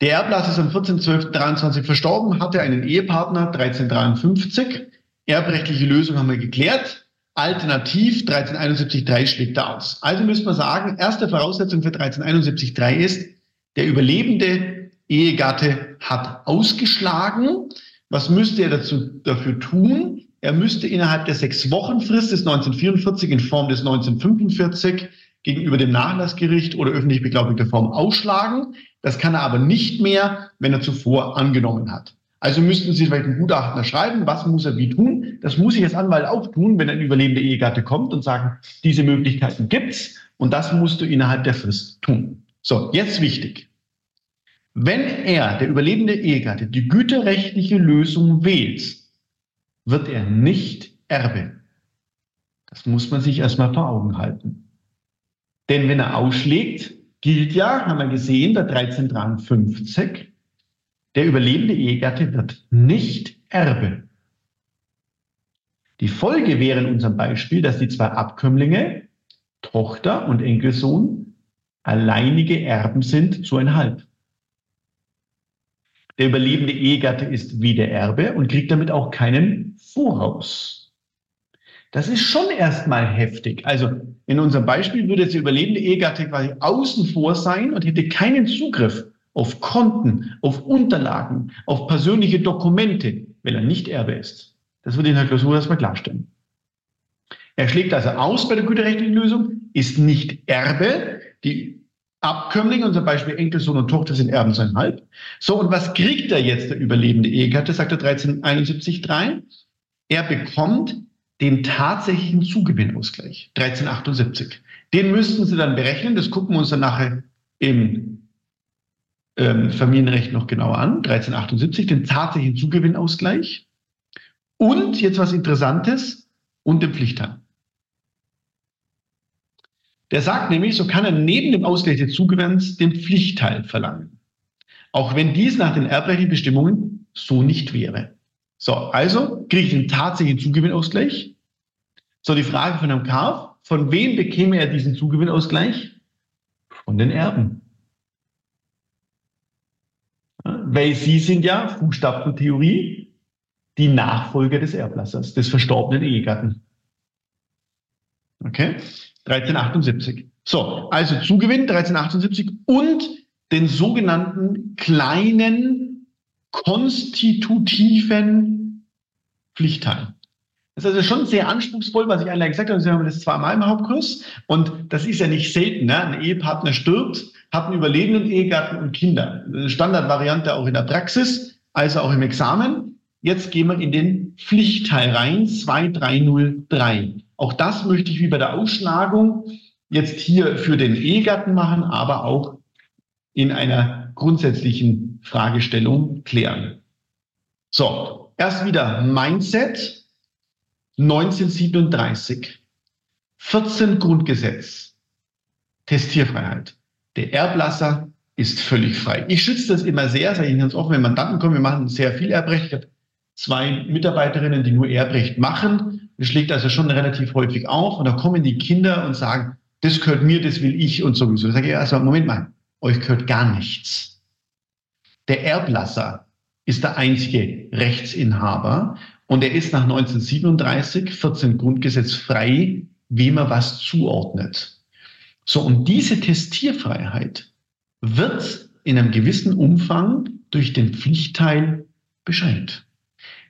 Der Erblass ist am 14.12.23 verstorben, hatte einen Ehepartner 1353. Erbrechtliche Lösung haben wir geklärt. Alternativ 1371.3 schlägt da aus. Also müssen wir sagen, erste Voraussetzung für 1371.3 ist, der überlebende Ehegatte hat ausgeschlagen. Was müsste er dazu, dafür tun? Er müsste innerhalb der sechs Wochen Frist des 1944 in Form des 1945 gegenüber dem Nachlassgericht oder öffentlich beglaubigter Form ausschlagen. Das kann er aber nicht mehr, wenn er zuvor angenommen hat. Also müssten Sie vielleicht einen Gutachten schreiben, was muss er wie tun. Das muss ich als Anwalt auch tun, wenn ein überlebender Ehegatte kommt und sagen, diese Möglichkeiten gibt's und das musst du innerhalb der Frist tun. So, jetzt wichtig. Wenn er, der überlebende Ehegatte, die güterrechtliche Lösung wählt, wird er nicht Erbe. Das muss man sich erstmal vor Augen halten. Denn wenn er ausschlägt, gilt ja, haben wir gesehen, der 1353, der überlebende Ehegatte wird nicht Erbe. Die Folge wäre in unserem Beispiel, dass die zwei Abkömmlinge, Tochter und Enkelsohn, alleinige Erben sind, zweieinhalb. Der überlebende Ehegatte ist wie der Erbe und kriegt damit auch keinen Voraus. Das ist schon erstmal heftig. Also in unserem Beispiel würde jetzt der überlebende Ehegatte quasi außen vor sein und hätte keinen Zugriff auf Konten, auf Unterlagen, auf persönliche Dokumente, wenn er nicht Erbe ist. Das würde in der Klausur erstmal klarstellen. Er schlägt also aus bei der güterrechtlichen Lösung, ist nicht Erbe. Die Abkömmlinge, unser Beispiel Enkelsohn und Tochter sind Erben zweieinhalb. So, und was kriegt er jetzt, der überlebende Ehegatte, sagt er 1371.3? Er bekommt den tatsächlichen Zugewinnausgleich, 1378. Den müssten Sie dann berechnen, das gucken wir uns dann nachher im ähm, Familienrecht noch genauer an, 1378, den tatsächlichen Zugewinnausgleich. Und jetzt was Interessantes und den Pflichtteil. Der sagt nämlich, so kann er neben dem Ausgleich des Zugewinns den Pflichtteil verlangen. Auch wenn dies nach den erbrechtlichen Bestimmungen so nicht wäre. So, also kriege ich den tatsächlichen Zugewinnausgleich. So, die Frage von Herrn Karf, von wem bekäme er diesen Zugewinnausgleich? Von den Erben. Weil sie sind ja, Fußstapfentheorie, die Nachfolger des Erblassers, des verstorbenen Ehegatten. Okay? 1378. So, also Zugewinn 1378 und den sogenannten kleinen konstitutiven Pflichtteil. Das ist also schon sehr anspruchsvoll, was ich eingangs gesagt habe. Sie haben das zweimal im Hauptkurs. Und das ist ja nicht selten. Ne? Ein Ehepartner stirbt, hat einen überlebenden Ehegatten und Kinder. Standardvariante auch in der Praxis, also auch im Examen. Jetzt gehen wir in den Pflichtteil rein, 2303. Auch das möchte ich wie bei der Ausschlagung jetzt hier für den Ehegatten machen, aber auch in einer grundsätzlichen Fragestellung klären. So, erst wieder Mindset 1937. 14 Grundgesetz. Testierfreiheit. Der Erblasser ist völlig frei. Ich schütze das immer sehr, sage ich ganz offen, wenn Mandanten kommen, wir machen sehr viel Erbrecht. Ich habe zwei Mitarbeiterinnen, die nur Erbrecht machen das schlägt also schon relativ häufig auf und da kommen die Kinder und sagen, das gehört mir, das will ich und sowieso. Da sage ich erstmal, Moment mal, euch gehört gar nichts. Der Erblasser ist der einzige Rechtsinhaber und er ist nach 1937, 14 Grundgesetz frei, wem er was zuordnet. So, und diese Testierfreiheit wird in einem gewissen Umfang durch den Pflichtteil beschränkt.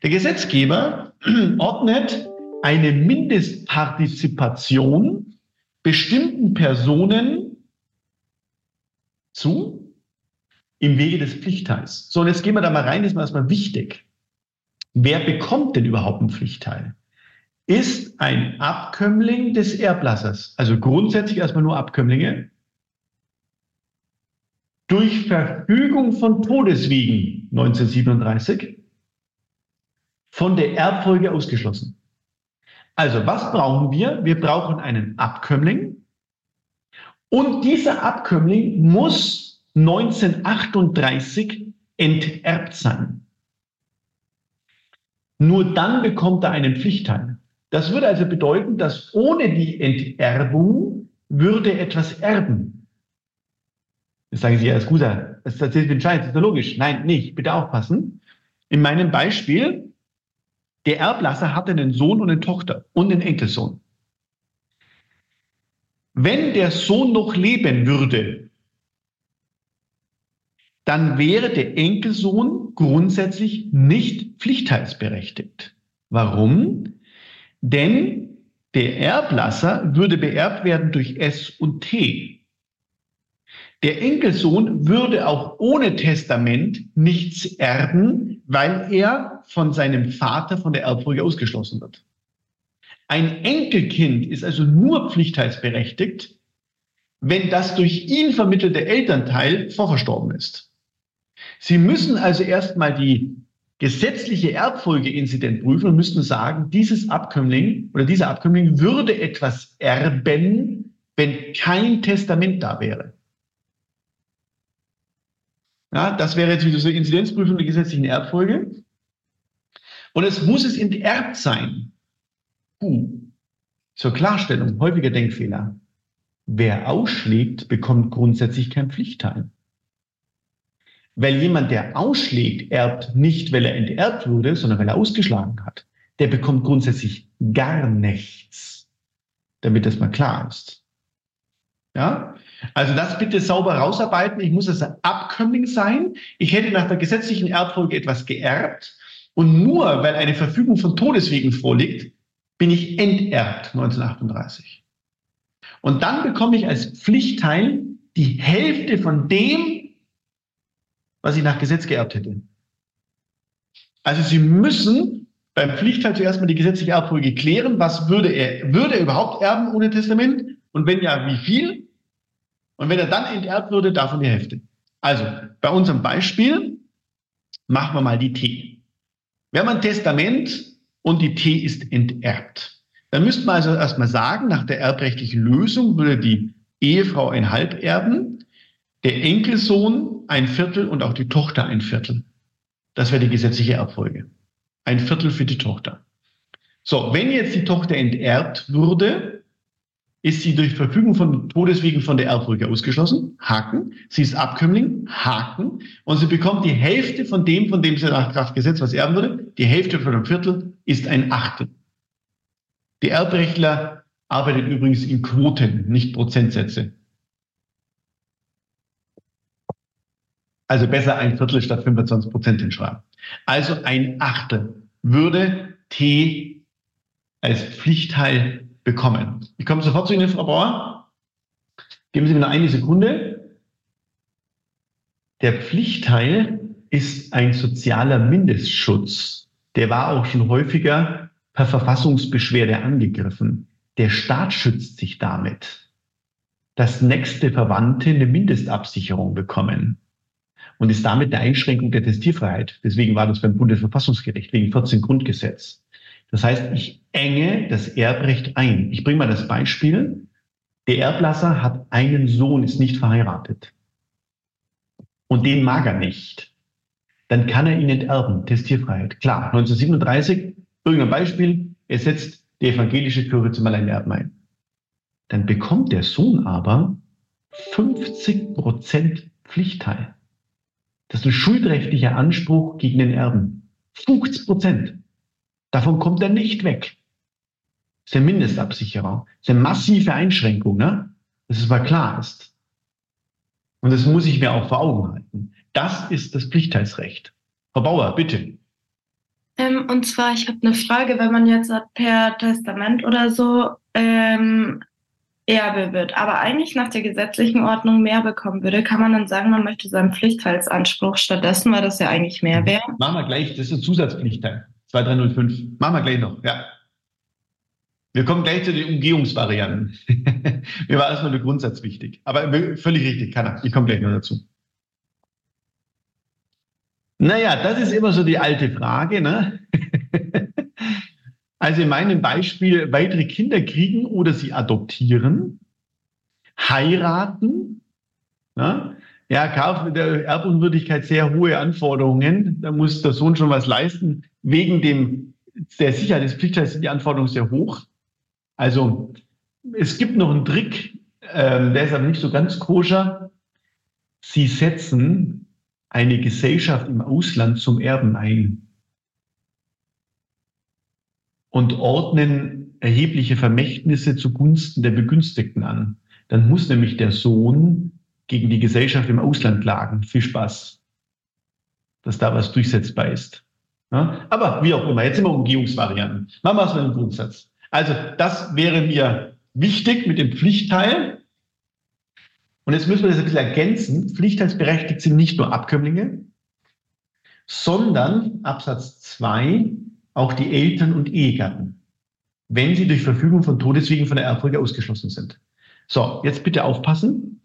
Der Gesetzgeber (clears throat) ordnet eine Mindestpartizipation bestimmten Personen zu im Wege des Pflichtteils. So, und jetzt gehen wir da mal rein, das ist erstmal wichtig. Wer bekommt denn überhaupt einen Pflichtteil? Ist ein Abkömmling des Erblassers, also grundsätzlich erstmal nur Abkömmlinge, durch Verfügung von Todeswegen 1937 von der Erbfolge ausgeschlossen. Also, was brauchen wir? Wir brauchen einen Abkömmling. Und dieser Abkömmling muss 1938 enterbt sein. Nur dann bekommt er einen Pflichtteil. Das würde also bedeuten, dass ohne die Enterbung würde etwas erben. Jetzt sagen Sie, ja, gut, das ist tatsächlich entscheidend, das ist logisch. Nein, nicht, bitte aufpassen. In meinem Beispiel der Erblasser hatte einen Sohn und eine Tochter und einen Enkelsohn. Wenn der Sohn noch leben würde, dann wäre der Enkelsohn grundsätzlich nicht pflichtteilsberechtigt. Warum? Denn der Erblasser würde beerbt werden durch S und T. Der Enkelsohn würde auch ohne Testament nichts erben, weil er von seinem Vater von der Erbfolge ausgeschlossen wird. Ein Enkelkind ist also nur pflichtteilsberechtigt, wenn das durch ihn vermittelte Elternteil vorverstorben ist. Sie müssen also erstmal die gesetzliche Erbfolgeinzident prüfen und müssten sagen, dieses Abkömmling oder dieser Abkömmling würde etwas erben, wenn kein Testament da wäre. Ja, das wäre jetzt wieder so Inzidenzprüfung der gesetzlichen Erbfolge. Und es muss es enterbt sein. Puh. Zur Klarstellung häufiger Denkfehler. Wer ausschlägt, bekommt grundsätzlich kein Pflichtteil. Weil jemand, der ausschlägt, erbt nicht, weil er enterbt wurde, sondern weil er ausgeschlagen hat. Der bekommt grundsätzlich gar nichts. Damit das mal klar ist. Ja? Also das bitte sauber rausarbeiten. Ich muss also Abkömmling sein. Ich hätte nach der gesetzlichen Erbfolge etwas geerbt. Und nur weil eine Verfügung von Todeswegen vorliegt, bin ich enterbt 1938. Und dann bekomme ich als Pflichtteil die Hälfte von dem, was ich nach Gesetz geerbt hätte. Also Sie müssen beim Pflichtteil zuerst mal die gesetzliche Erbfolge klären. Was würde er, würde er überhaupt erben ohne Testament? Und wenn ja, wie viel? Und wenn er dann enterbt würde, davon die Hälfte. Also, bei unserem Beispiel machen wir mal die T. Wir haben ein Testament und die T ist enterbt. Dann müsste man also erstmal sagen, nach der erbrechtlichen Lösung würde die Ehefrau ein Halb erben, der Enkelsohn ein Viertel und auch die Tochter ein Viertel. Das wäre die gesetzliche Erbfolge. Ein Viertel für die Tochter. So, wenn jetzt die Tochter enterbt würde, ist sie durch Verfügung von Todeswegen von der Erbfolge ausgeschlossen. Haken. Sie ist Abkömmling. Haken. Und sie bekommt die Hälfte von dem, von dem sie nach Kraftgesetz was erben würde. Die Hälfte von einem Viertel ist ein Achtel. Die Erbrechtler arbeiten übrigens in Quoten, nicht Prozentsätze. Also besser ein Viertel statt 25 Prozent hinschreiben. Also ein Achtel würde T als Pflichtteil bekommen. Ich komme sofort zu Ihnen, Frau Bauer. Geben Sie mir noch eine Sekunde. Der Pflichtteil ist ein sozialer Mindestschutz. Der war auch schon häufiger per Verfassungsbeschwerde angegriffen. Der Staat schützt sich damit, dass nächste Verwandte eine Mindestabsicherung bekommen und ist damit eine Einschränkung der Testierfreiheit. Deswegen war das beim Bundesverfassungsgericht wegen 14 Grundgesetz. Das heißt, ich enge das Erbrecht ein. Ich bringe mal das Beispiel. Der Erblasser hat einen Sohn, ist nicht verheiratet. Und den mag er nicht. Dann kann er ihn enterben. Testierfreiheit. Klar, 1937, irgendein Beispiel, er setzt die evangelische Kirche zum Alleinerben ein. Dann bekommt der Sohn aber 50 Prozent Pflichtteil. Das ist ein schuldrechtlicher Anspruch gegen den Erben. 50 Prozent. Davon kommt er nicht weg. Das ist eine Mindestabsicherung. Das ist eine massive Einschränkung, ne? dass es mal klar ist. Und das muss ich mir auch vor Augen halten. Das ist das Pflichtteilsrecht. Frau Bauer, bitte. Ähm, und zwar, ich habe eine Frage, wenn man jetzt per Testament oder so ähm, Erbe wird, aber eigentlich nach der gesetzlichen Ordnung mehr bekommen würde, kann man dann sagen, man möchte seinen Pflichtteilsanspruch stattdessen, weil das ja eigentlich mehr wäre? Machen wir gleich, das ist ein Zusatzpflichtteil. 2305. Machen wir gleich noch, ja. Wir kommen gleich zu den Umgehungsvarianten. (laughs) Mir war erstmal der Grundsatz wichtig. Aber völlig richtig, kann er. Ich komme gleich noch dazu. Naja, das ist immer so die alte Frage. Ne? (laughs) also in meinem Beispiel weitere Kinder kriegen oder sie adoptieren, heiraten, ne? Ja, Kauf mit der Erbunwürdigkeit sehr hohe Anforderungen. Da muss der Sohn schon was leisten. Wegen dem, der Sicherheit des Pflichtteils sind die Anforderungen sehr hoch. Also, es gibt noch einen Trick, ähm, der ist aber nicht so ganz koscher. Sie setzen eine Gesellschaft im Ausland zum Erben ein und ordnen erhebliche Vermächtnisse zugunsten der Begünstigten an. Dann muss nämlich der Sohn gegen die Gesellschaft im Ausland klagen. Viel Spaß, dass da was durchsetzbar ist. Ja? Aber wie auch immer, jetzt wir Umgehungsvarianten. Machen wir es mit dem Grundsatz. Also das wäre mir wichtig mit dem Pflichtteil. Und jetzt müssen wir das ein bisschen ergänzen. Pflichtteilsberechtigt sind nicht nur Abkömmlinge, sondern Absatz 2 auch die Eltern und Ehegatten, wenn sie durch Verfügung von Todeswegen von der Erbfolge ausgeschlossen sind. So, jetzt bitte aufpassen.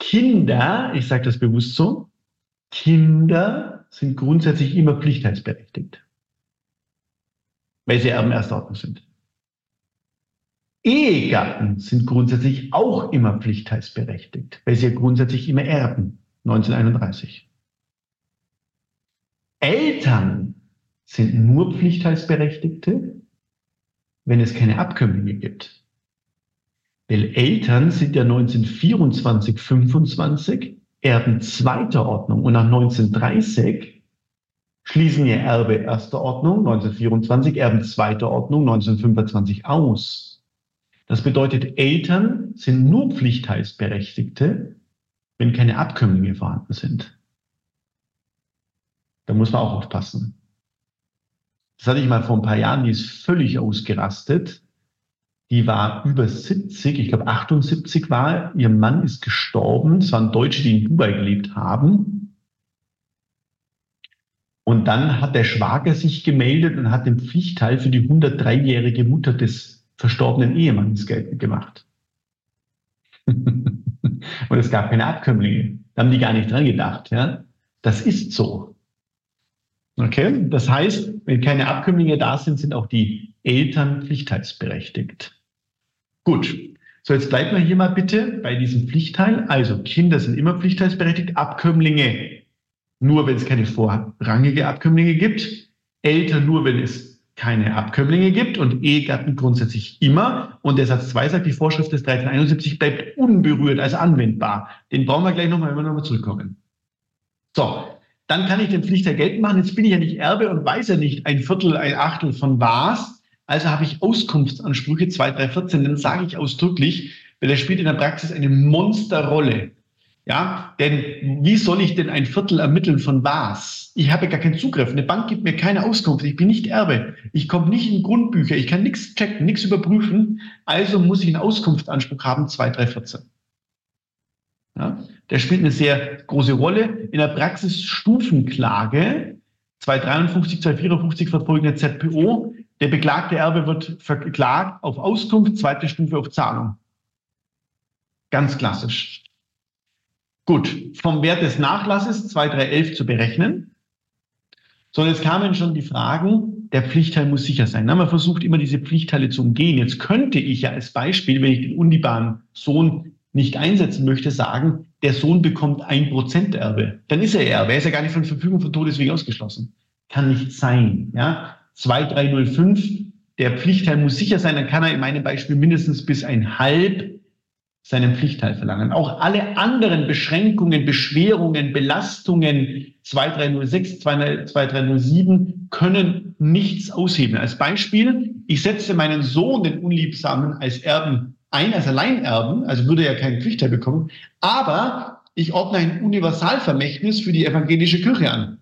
Kinder, ich sage das bewusst so, Kinder sind grundsätzlich immer pflichtheitsberechtigt, weil sie Erben erster Ordnung sind. Ehegatten sind grundsätzlich auch immer pflichtheitsberechtigt, weil sie ja grundsätzlich immer erben. 1931. Eltern sind nur Pflichtheitsberechtigte, wenn es keine Abkömmlinge gibt. Weil Eltern sind ja 1924, 25 Erben zweiter Ordnung und nach 1930 schließen ihr Erbe erster Ordnung, 1924 Erben zweiter Ordnung, 1925 aus. Das bedeutet, Eltern sind nur Pflichtheitsberechtigte, wenn keine Abkömmlinge vorhanden sind. Da muss man auch aufpassen. Das hatte ich mal vor ein paar Jahren, die ist völlig ausgerastet. Die war über 70, ich glaube 78 war, ihr Mann ist gestorben. Es waren Deutsche, die in Dubai gelebt haben. Und dann hat der Schwager sich gemeldet und hat den Pflichtteil für die 103-jährige Mutter des verstorbenen Ehemanns gemacht. (laughs) und es gab keine Abkömmlinge. Da haben die gar nicht dran gedacht. Ja? Das ist so. Okay? Das heißt, wenn keine Abkömmlinge da sind, sind auch die Eltern pflichtheitsberechtigt. Gut. So, jetzt bleibt man hier mal bitte bei diesem Pflichtteil. Also Kinder sind immer pflichtheitsberechtigt, Abkömmlinge nur, wenn es keine vorrangige Abkömmlinge gibt, Eltern nur, wenn es keine Abkömmlinge gibt und Ehegatten grundsätzlich immer. Und der Satz 2 sagt, die Vorschrift des 1371 bleibt unberührt, also anwendbar. Den brauchen wir gleich nochmal, wenn wir nochmal zurückkommen. So, dann kann ich den Pflichter geltend machen. Jetzt bin ich ja nicht Erbe und weiß ja nicht ein Viertel, ein Achtel von was. Also habe ich Auskunftsansprüche 2, 3, 14. Dann sage ich ausdrücklich, weil er spielt in der Praxis eine Monsterrolle. Ja, denn wie soll ich denn ein Viertel ermitteln von was? Ich habe gar keinen Zugriff. Eine Bank gibt mir keine Auskunft. Ich bin nicht Erbe. Ich komme nicht in Grundbücher. Ich kann nichts checken, nichts überprüfen. Also muss ich einen Auskunftsanspruch haben, 2314. Ja, der spielt eine sehr große Rolle. In der Praxis Stufenklage 253, 254 verfolgende ZPO. Der beklagte Erbe wird verklagt auf Auskunft, zweite Stufe auf Zahlung. Ganz klassisch. Gut, vom Wert des Nachlasses 2311 zu berechnen. So, jetzt kamen schon die Fragen, der Pflichtteil muss sicher sein. Na, man versucht immer diese Pflichtteile zu umgehen. Jetzt könnte ich ja als Beispiel, wenn ich den undiebaren Sohn nicht einsetzen möchte, sagen, der Sohn bekommt ein Prozent Erbe. Dann ist er Erbe. Er ist ja gar nicht von Verfügung von Todeswegen ausgeschlossen. Kann nicht sein. Ja? 2305, der Pflichtteil muss sicher sein, dann kann er in meinem Beispiel mindestens bis ein halb seinen Pflichtteil verlangen. Auch alle anderen Beschränkungen, Beschwerungen, Belastungen 2306, 2307 können nichts aushebeln. Als Beispiel, ich setze meinen Sohn, den Unliebsamen, als Erben ein, als Alleinerben, also würde er keinen Pflichtteil bekommen, aber ich ordne ein Universalvermächtnis für die evangelische Kirche an.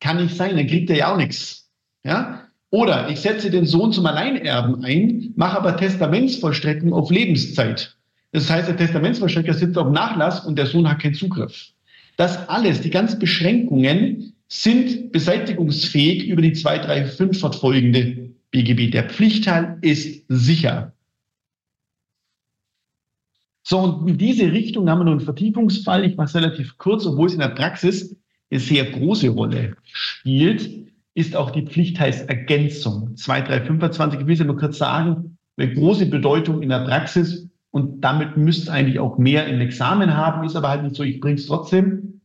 Kann nicht sein, dann kriegt er ja auch nichts. Ja? Oder ich setze den Sohn zum Alleinerben ein, mache aber Testamentsvollstreckung auf Lebenszeit. Das heißt, der Testamentsvollstrecker sitzt auf Nachlass und der Sohn hat keinen Zugriff. Das alles, die ganzen Beschränkungen sind beseitigungsfähig über die 235 fortfolgende BGB. Der Pflichtteil ist sicher. So, und in diese Richtung haben wir nun einen Vertiefungsfall. Ich mache es relativ kurz, obwohl es in der Praxis eine sehr große Rolle spielt, ist auch die Pflichtteilsergänzung. 2325, ich will es ja nur kurz sagen, eine große Bedeutung in der Praxis und damit müsste eigentlich auch mehr im Examen haben, ist aber halt nicht so, ich bringe es trotzdem.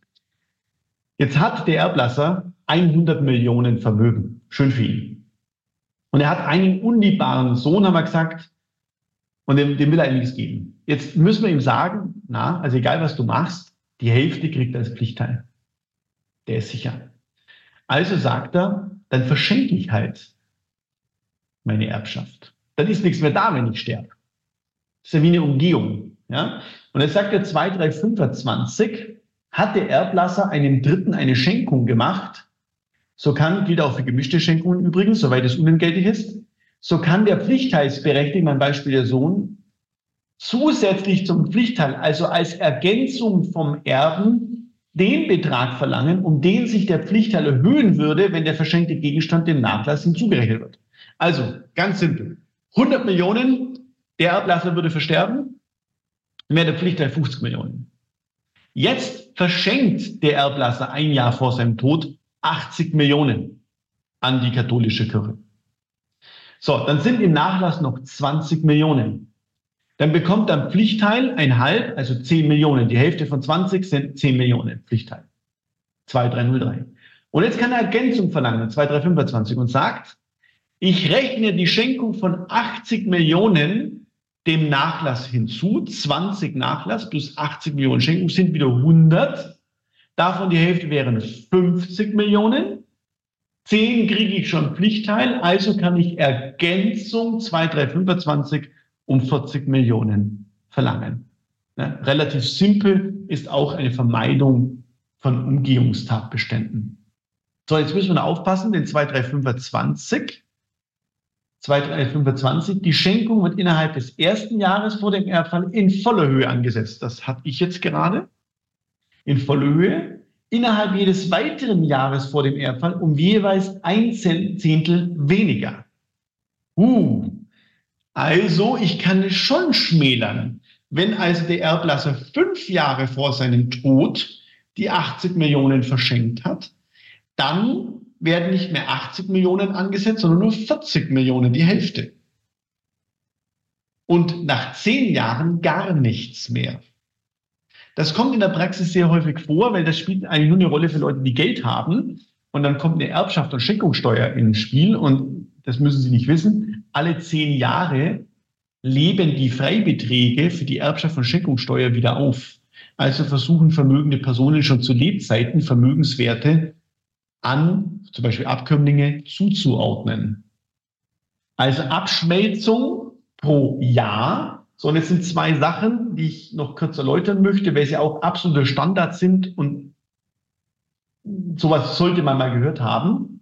Jetzt hat der Erblasser 100 Millionen Vermögen. Schön für ihn. Und er hat einen unliebbaren Sohn, haben wir gesagt, und dem, dem will er nichts geben. Jetzt müssen wir ihm sagen, na, also egal was du machst, die Hälfte kriegt er als Pflichtteil. Der ist sicher. Also sagt er, dann verschenke ich halt meine Erbschaft. Dann ist nichts mehr da, wenn ich sterbe. Das ist ja wie eine Umgehung. Ja? Und jetzt sagt er 2325, hat der Erblasser einem Dritten eine Schenkung gemacht, so kann, gilt auch für gemischte Schenkungen übrigens, soweit es unentgeltlich ist, so kann der Pflichtteilsberechtigte, mein Beispiel der Sohn, zusätzlich zum Pflichtteil, also als Ergänzung vom Erben, den Betrag verlangen, um den sich der Pflichtteil erhöhen würde, wenn der verschenkte Gegenstand dem Nachlass hinzugerechnet wird. Also, ganz simpel. 100 Millionen, der Erblasser würde versterben, wäre der Pflichtteil 50 Millionen. Jetzt verschenkt der Erblasser ein Jahr vor seinem Tod 80 Millionen an die katholische Kirche. So, dann sind im Nachlass noch 20 Millionen. Dann bekommt dann Pflichtteil ein halb, also 10 Millionen. Die Hälfte von 20 sind 10 Millionen Pflichtteil. 2303. Und jetzt kann er Ergänzung verlangen, 2325, und sagt, ich rechne die Schenkung von 80 Millionen dem Nachlass hinzu. 20 Nachlass plus 80 Millionen Schenkung sind wieder 100. Davon die Hälfte wären 50 Millionen. 10 kriege ich schon Pflichtteil, also kann ich Ergänzung 2325 um 40 Millionen verlangen. Ja, relativ simpel ist auch eine Vermeidung von Umgehungstatbeständen. So, jetzt müssen wir aufpassen, den 2325. 2325, die Schenkung wird innerhalb des ersten Jahres vor dem Erbfall in voller Höhe angesetzt. Das hatte ich jetzt gerade. In voller Höhe. Innerhalb jedes weiteren Jahres vor dem Erbfall um jeweils ein Zehntel weniger. Uh, also, ich kann es schon schmälern. Wenn also der Erblasser fünf Jahre vor seinem Tod die 80 Millionen verschenkt hat, dann werden nicht mehr 80 Millionen angesetzt, sondern nur 40 Millionen, die Hälfte. Und nach zehn Jahren gar nichts mehr. Das kommt in der Praxis sehr häufig vor, weil das spielt eigentlich nur eine Rolle für Leute, die Geld haben. Und dann kommt eine Erbschaft und Schenkungssteuer ins Spiel. Und das müssen Sie nicht wissen, alle zehn Jahre leben die Freibeträge für die Erbschaft und Schenkungssteuer wieder auf. Also versuchen vermögende Personen schon zu Lebzeiten Vermögenswerte an zum Beispiel Abkömmlinge zuzuordnen. Also Abschmelzung pro Jahr. So, und jetzt sind zwei Sachen, die ich noch kurz erläutern möchte, weil sie auch absolute Standards sind und sowas sollte man mal gehört haben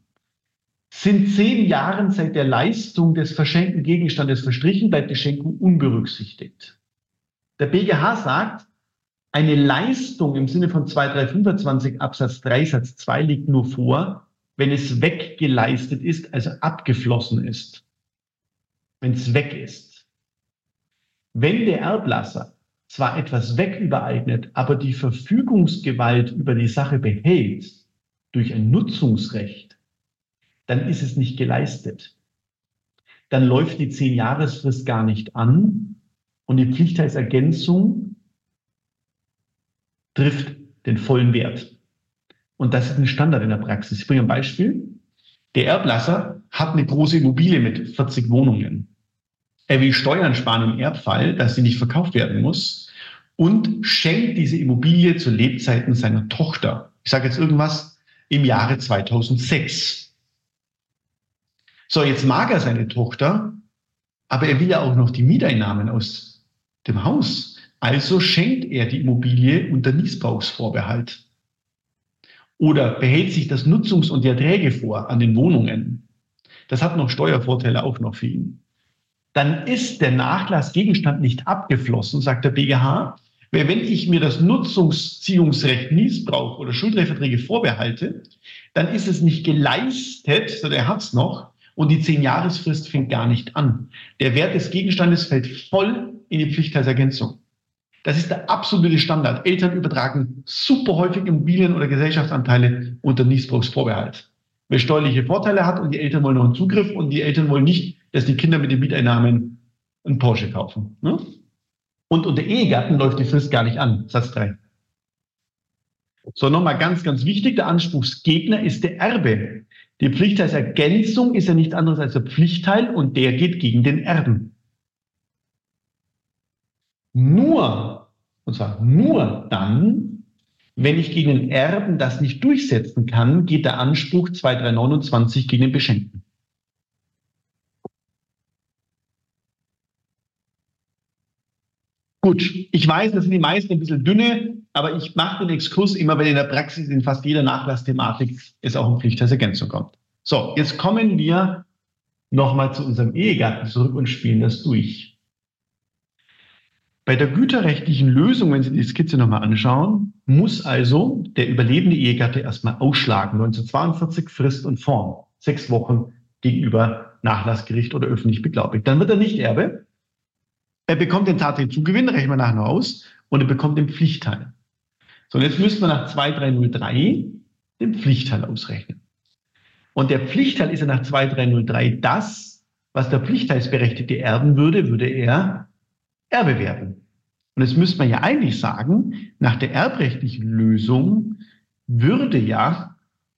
sind zehn Jahre seit der Leistung des verschenkten Gegenstandes verstrichen, bleibt die Schenkung unberücksichtigt. Der BGH sagt, eine Leistung im Sinne von 2325 Absatz 3 Satz 2 liegt nur vor, wenn es weggeleistet ist, also abgeflossen ist. Wenn es weg ist. Wenn der Erblasser zwar etwas wegübereignet, aber die Verfügungsgewalt über die Sache behält durch ein Nutzungsrecht, dann ist es nicht geleistet. Dann läuft die Zehn-Jahresfrist gar nicht an und die Pflichtheitsergänzung trifft den vollen Wert. Und das ist ein Standard in der Praxis. Ich bringe ein Beispiel. Der Erblasser hat eine große Immobilie mit 40 Wohnungen. Er will Steuern sparen im Erbfall, dass sie nicht verkauft werden muss und schenkt diese Immobilie zu Lebzeiten seiner Tochter. Ich sage jetzt irgendwas im Jahre 2006. So, jetzt mag er seine Tochter, aber er will ja auch noch die Mieteinnahmen aus dem Haus. Also schenkt er die Immobilie unter Niesbrauchsvorbehalt. Oder behält sich das Nutzungs- und die Erträge vor an den Wohnungen. Das hat noch Steuervorteile auch noch für ihn. Dann ist der Nachlassgegenstand nicht abgeflossen, sagt der BGH, weil wenn ich mir das Nutzungsziehungsrecht Niesbrauch oder Schuldrechtverträge vorbehalte, dann ist es nicht geleistet, sondern er hat es noch, und die Zehn-Jahresfrist fängt gar nicht an. Der Wert des Gegenstandes fällt voll in die Pflichtheitsergänzung. Das ist der absolute Standard. Eltern übertragen super häufig Immobilien oder Gesellschaftsanteile unter Niesbrauchsvorbehalt. Wer steuerliche Vorteile hat und die Eltern wollen noch einen Zugriff und die Eltern wollen nicht, dass die Kinder mit den Mieteinnahmen einen Porsche kaufen. Ne? Und unter Ehegatten läuft die Frist gar nicht an. Satz 3. So, nochmal ganz, ganz wichtig. Der Anspruchsgegner ist der Erbe. Die Pflichtteilsergänzung ist ja nichts anderes als der Pflichtteil und der geht gegen den Erben. Nur, und zwar nur dann, wenn ich gegen den Erben das nicht durchsetzen kann, geht der Anspruch 2329 gegen den Beschenkten. Gut, ich weiß, das sind die meisten ein bisschen dünne, aber ich mache den Exkurs immer, weil in der Praxis in fast jeder Nachlassthematik es auch um Pflichtheitsergänzung kommt. So, jetzt kommen wir nochmal zu unserem Ehegatten zurück und spielen das durch. Bei der güterrechtlichen Lösung, wenn Sie die Skizze nochmal anschauen, muss also der überlebende Ehegatte erstmal ausschlagen. 1942 Frist und Form. Sechs Wochen gegenüber Nachlassgericht oder öffentlich beglaubigt. Dann wird er nicht Erbe. Er bekommt den tatsächlichen Zugewinn, rechnen wir nachher noch aus, und er bekommt den Pflichtteil. So, und jetzt müssen wir nach 2303 den Pflichtteil ausrechnen. Und der Pflichtteil ist ja nach 2303 das, was der Pflichtteilsberechtigte erben würde, würde er Erbe werden. Und jetzt müsste man ja eigentlich sagen, nach der erbrechtlichen Lösung würde ja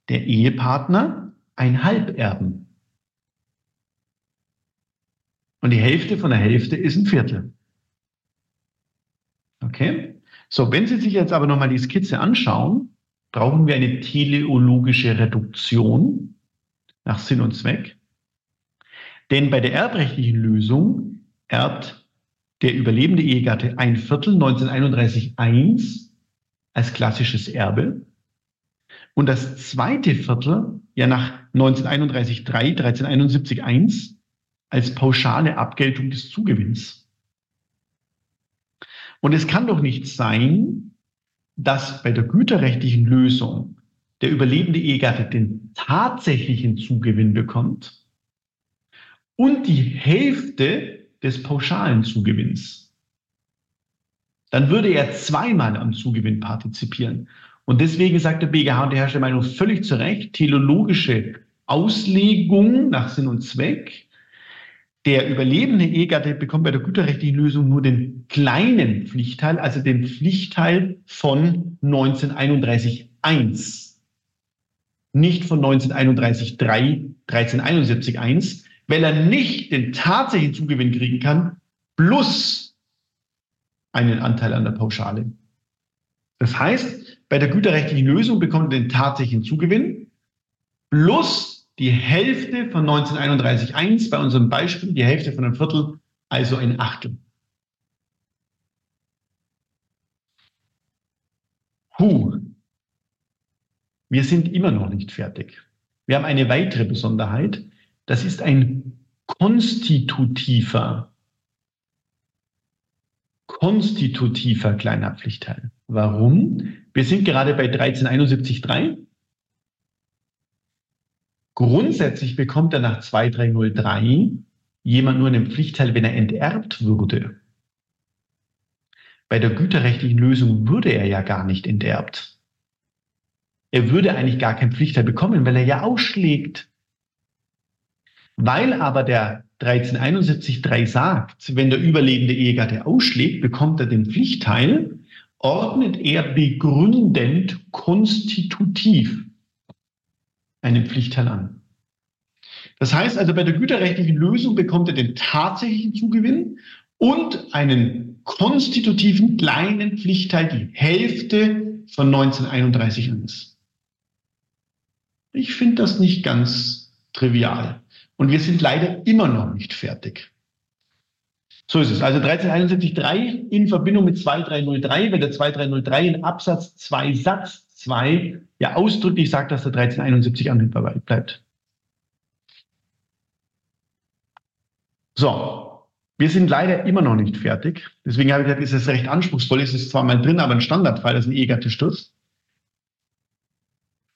der Ehepartner ein Halberben. Und die Hälfte von der Hälfte ist ein Viertel. Okay? So, wenn Sie sich jetzt aber nochmal die Skizze anschauen, brauchen wir eine teleologische Reduktion nach Sinn und Zweck. Denn bei der erbrechtlichen Lösung erbt der überlebende Ehegatte ein Viertel 1931 1 als klassisches Erbe und das zweite Viertel ja nach 1931 3, 1371 1 als pauschale Abgeltung des Zugewinns. Und es kann doch nicht sein, dass bei der güterrechtlichen Lösung der überlebende Ehegatte den tatsächlichen Zugewinn bekommt und die Hälfte des pauschalen Zugewinns. Dann würde er zweimal am Zugewinn partizipieren. Und deswegen sagt der BGH und der Herrscher Meinung völlig zu Recht, teleologische Auslegung nach Sinn und Zweck der überlebende Ehegatte bekommt bei der güterrechtlichen Lösung nur den kleinen Pflichtteil, also den Pflichtteil von 1931.1. Nicht von 1931.3, 1371.1, weil er nicht den tatsächlichen Zugewinn kriegen kann, plus einen Anteil an der Pauschale. Das heißt, bei der güterrechtlichen Lösung bekommt er den tatsächlichen Zugewinn plus die Hälfte von 1931,1 bei unserem Beispiel, die Hälfte von einem Viertel, also ein Achtel. Huh. Wir sind immer noch nicht fertig. Wir haben eine weitere Besonderheit. Das ist ein konstitutiver, konstitutiver kleiner Pflichtteil. Warum? Wir sind gerade bei 1371.3 Grundsätzlich bekommt er nach 2303 jemand nur einen Pflichtteil, wenn er enterbt würde. Bei der güterrechtlichen Lösung würde er ja gar nicht enterbt. Er würde eigentlich gar keinen Pflichtteil bekommen, weil er ja ausschlägt. Weil aber der 1371.3 sagt, wenn der überlebende Ehegatte ausschlägt, bekommt er den Pflichtteil, ordnet er begründend konstitutiv einen Pflichtteil an. Das heißt also, bei der güterrechtlichen Lösung bekommt er den tatsächlichen Zugewinn und einen konstitutiven kleinen Pflichtteil, die Hälfte von 1931 1. Ich finde das nicht ganz trivial. Und wir sind leider immer noch nicht fertig. So ist es. Also 1371.3 in Verbindung mit 2303, wenn der 2303 in Absatz 2 Satz 2 ja ausdrücklich sagt, dass der 1371 anwendbar bleibt. So, wir sind leider immer noch nicht fertig. Deswegen habe ich gesagt, ist es recht anspruchsvoll. Es ist zwar mal drin, aber ein Standardfall, das ist ein Ehegattesturz.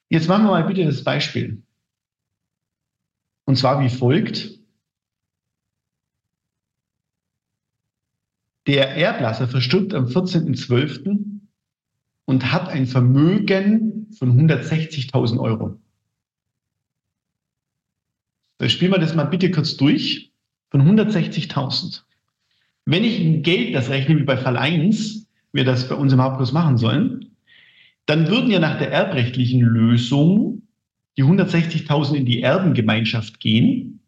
Jetzt machen wir mal bitte das Beispiel. Und zwar wie folgt. Der Erblasser verstirbt am 14.12 und hat ein Vermögen von 160.000 Euro. Da spielen wir das mal bitte kurz durch. Von 160.000. Wenn ich in Geld das rechne, wie bei Fall 1, wir das bei uns im Hauptkurs machen sollen, dann würden ja nach der erbrechtlichen Lösung die 160.000 in die Erbengemeinschaft gehen.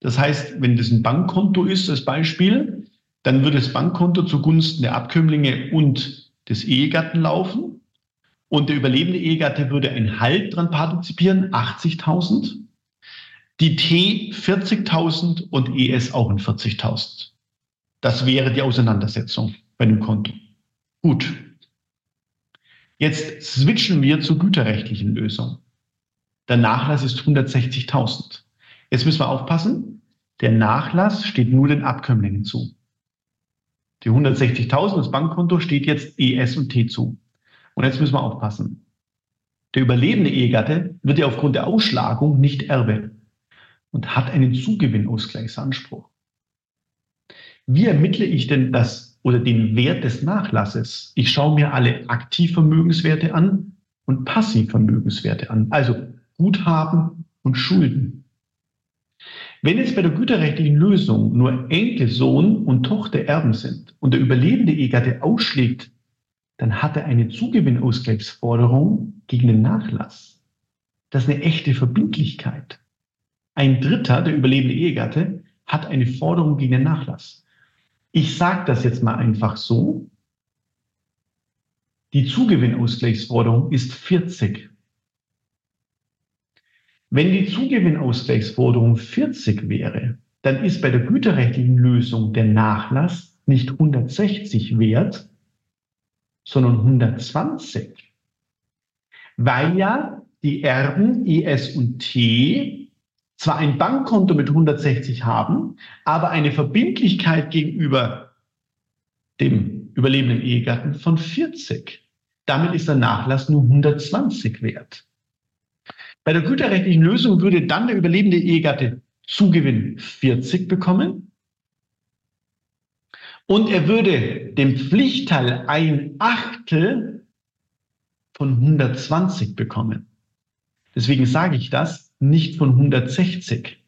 Das heißt, wenn das ein Bankkonto ist, als Beispiel, dann würde das Bankkonto zugunsten der Abkömmlinge und des Ehegatten laufen und der überlebende Ehegatte würde ein Halt dran partizipieren, 80.000. Die T 40.000 und ES auch in 40.000. Das wäre die Auseinandersetzung bei dem Konto. Gut. Jetzt switchen wir zur güterrechtlichen Lösung. Der Nachlass ist 160.000. Jetzt müssen wir aufpassen. Der Nachlass steht nur den Abkömmlingen zu. Die 160.000, das Bankkonto, steht jetzt ES und T zu. Und jetzt müssen wir aufpassen. Der überlebende Ehegatte wird ja aufgrund der Ausschlagung nicht Erbe und hat einen Zugewinnausgleichsanspruch. Wie ermittle ich denn das oder den Wert des Nachlasses? Ich schaue mir alle Aktivvermögenswerte an und Passivvermögenswerte an, also Guthaben und Schulden. Wenn jetzt bei der güterrechtlichen Lösung nur Enkel, Sohn und Tochter Erben sind und der überlebende Ehegatte ausschlägt, dann hat er eine Zugewinnausgleichsforderung gegen den Nachlass. Das ist eine echte Verbindlichkeit. Ein Dritter, der überlebende Ehegatte, hat eine Forderung gegen den Nachlass. Ich sage das jetzt mal einfach so. Die Zugewinnausgleichsforderung ist 40. Wenn die Zugewinnausgleichsforderung 40 wäre, dann ist bei der güterrechtlichen Lösung der Nachlass nicht 160 wert, sondern 120. Weil ja die Erben ES und T zwar ein Bankkonto mit 160 haben, aber eine Verbindlichkeit gegenüber dem überlebenden Ehegatten von 40. Damit ist der Nachlass nur 120 wert. Bei der güterrechtlichen Lösung würde dann der überlebende Ehegatte Zugewinn 40 bekommen und er würde dem Pflichtteil ein Achtel von 120 bekommen. Deswegen sage ich das, nicht von 160.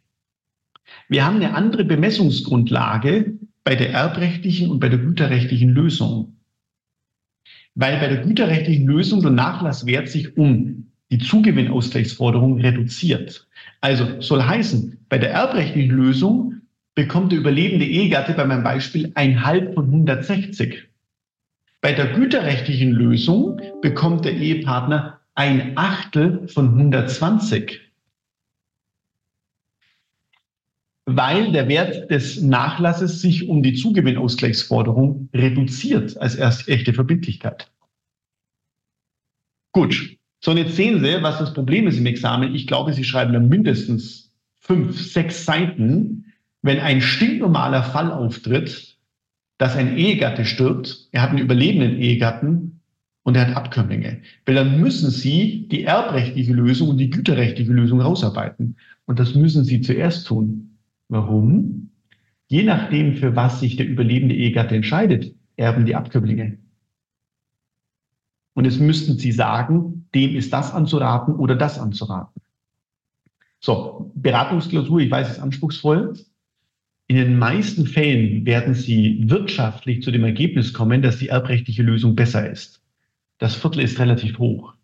Wir haben eine andere Bemessungsgrundlage bei der erbrechtlichen und bei der güterrechtlichen Lösung. Weil bei der güterrechtlichen Lösung der Nachlasswert sich um die Zugewinnausgleichsforderung reduziert. Also soll heißen, bei der erbrechtlichen Lösung bekommt der überlebende Ehegatte bei meinem Beispiel ein Halb von 160. Bei der güterrechtlichen Lösung bekommt der Ehepartner ein Achtel von 120. Weil der Wert des Nachlasses sich um die Zugewinnausgleichsforderung reduziert als erst echte Verbindlichkeit. Gut, so, und jetzt sehen Sie, was das Problem ist im Examen. Ich glaube, Sie schreiben da mindestens fünf, sechs Seiten, wenn ein stinknormaler Fall auftritt, dass ein Ehegatte stirbt, er hat einen überlebenden Ehegatten und er hat Abkömmlinge. Weil dann müssen Sie die erbrechtliche Lösung und die güterrechtliche Lösung rausarbeiten. Und das müssen Sie zuerst tun. Warum? Je nachdem, für was sich der überlebende Ehegatte entscheidet, erben die Abkömmlinge. Und es müssten Sie sagen, dem ist das anzuraten oder das anzuraten. So, Beratungsklausur, ich weiß, es ist anspruchsvoll. In den meisten Fällen werden Sie wirtschaftlich zu dem Ergebnis kommen, dass die erbrechtliche Lösung besser ist. Das Viertel ist relativ hoch.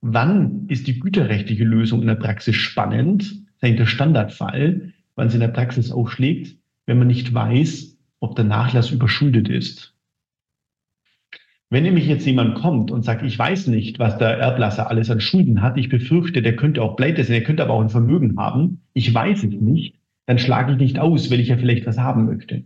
Wann ist die güterrechtliche Lösung in der Praxis spannend? Das ist der Standardfall, wann sie in der Praxis aufschlägt, wenn man nicht weiß, ob der Nachlass überschuldet ist. Wenn nämlich jetzt jemand kommt und sagt, ich weiß nicht, was der Erblasser alles an Schulden hat, ich befürchte, der könnte auch pleite sein, der könnte aber auch ein Vermögen haben, ich weiß es nicht, dann schlage ich nicht aus, weil ich ja vielleicht was haben möchte.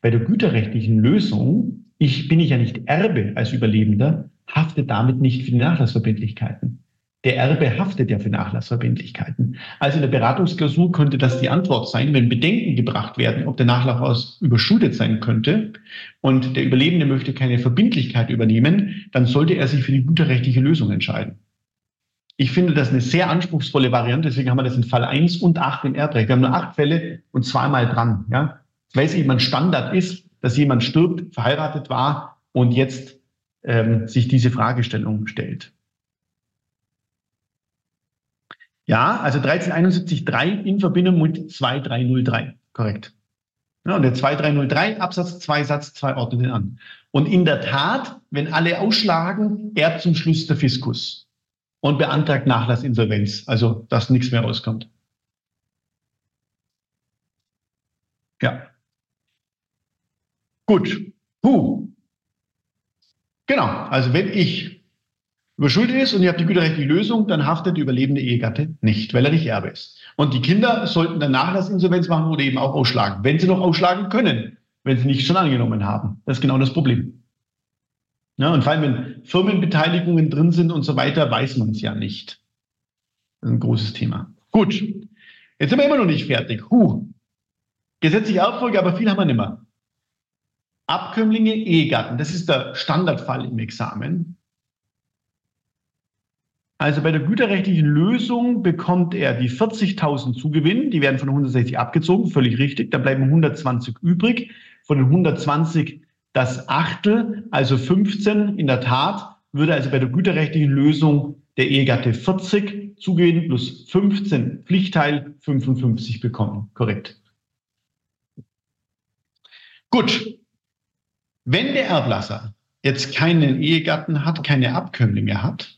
Bei der güterrechtlichen Lösung, ich bin ich ja nicht Erbe als Überlebender, hafte damit nicht für die Nachlassverbindlichkeiten. Der Erbe haftet ja für Nachlassverbindlichkeiten. Also in der Beratungsklausur könnte das die Antwort sein, wenn Bedenken gebracht werden, ob der Nachlass überschuldet sein könnte und der Überlebende möchte keine Verbindlichkeit übernehmen, dann sollte er sich für die güterrechtliche Lösung entscheiden. Ich finde das eine sehr anspruchsvolle Variante, deswegen haben wir das in Fall 1 und 8 im Erbrecht. Wir haben nur acht Fälle und zweimal dran. Ja? Weil es eben ein Standard ist, dass jemand stirbt, verheiratet war und jetzt ähm, sich diese Fragestellung stellt. Ja, also 1371.3 in Verbindung mit 2303. Korrekt. Ja, und der 2303 Absatz 2 Satz 2 ordnet den an. Und in der Tat, wenn alle ausschlagen, erbt zum Schluss der Fiskus und beantragt Nachlassinsolvenz, also dass nichts mehr rauskommt. Ja. Gut. Puh. Genau. Also wenn ich überschuldet ist und ihr habt die güterrechtliche Lösung, dann haftet die überlebende Ehegatte nicht, weil er nicht Erbe ist. Und die Kinder sollten dann Nachlassinsolvenz machen oder eben auch ausschlagen, wenn sie noch ausschlagen können, wenn sie nicht schon angenommen haben. Das ist genau das Problem. Ja, und vor allem, wenn Firmenbeteiligungen drin sind und so weiter, weiß man es ja nicht. Das ist ein großes Thema. Gut, jetzt sind wir immer noch nicht fertig. Huh. Gesetzliche Erbfolge, aber viel haben wir nicht mehr. Abkömmlinge, Ehegatten, das ist der Standardfall im Examen. Also bei der güterrechtlichen Lösung bekommt er die 40.000 Zugewinn, die werden von 160 abgezogen, völlig richtig, da bleiben 120 übrig. Von den 120 das Achtel, also 15 in der Tat, würde also bei der güterrechtlichen Lösung der Ehegatte 40 Zugewinn plus 15 Pflichtteil 55 bekommen. Korrekt. Gut. Wenn der Erblasser jetzt keinen Ehegatten hat, keine Abkömmlinge hat,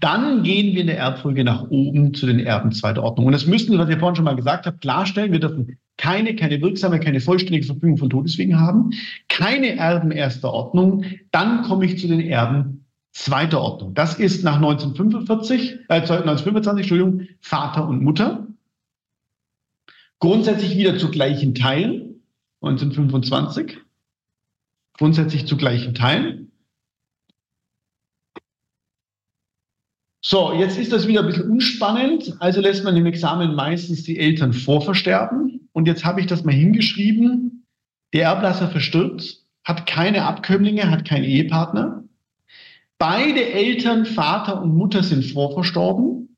dann gehen wir in der Erbfolge nach oben zu den Erben zweiter Ordnung. Und das müssen wir, was ihr vorhin schon mal gesagt habt, klarstellen. Wir dürfen keine, keine wirksame, keine vollständige Verfügung von Todeswegen haben, keine Erben erster Ordnung. Dann komme ich zu den Erben zweiter Ordnung. Das ist nach 1945, äh, 1925, Entschuldigung, Vater und Mutter. Grundsätzlich wieder zu gleichen Teilen, 1925. Grundsätzlich zu gleichen Teilen. So, jetzt ist das wieder ein bisschen unspannend. Also lässt man im Examen meistens die Eltern vorversterben. Und jetzt habe ich das mal hingeschrieben. Der Erblasser verstirbt, hat keine Abkömmlinge, hat keinen Ehepartner. Beide Eltern, Vater und Mutter, sind vorverstorben.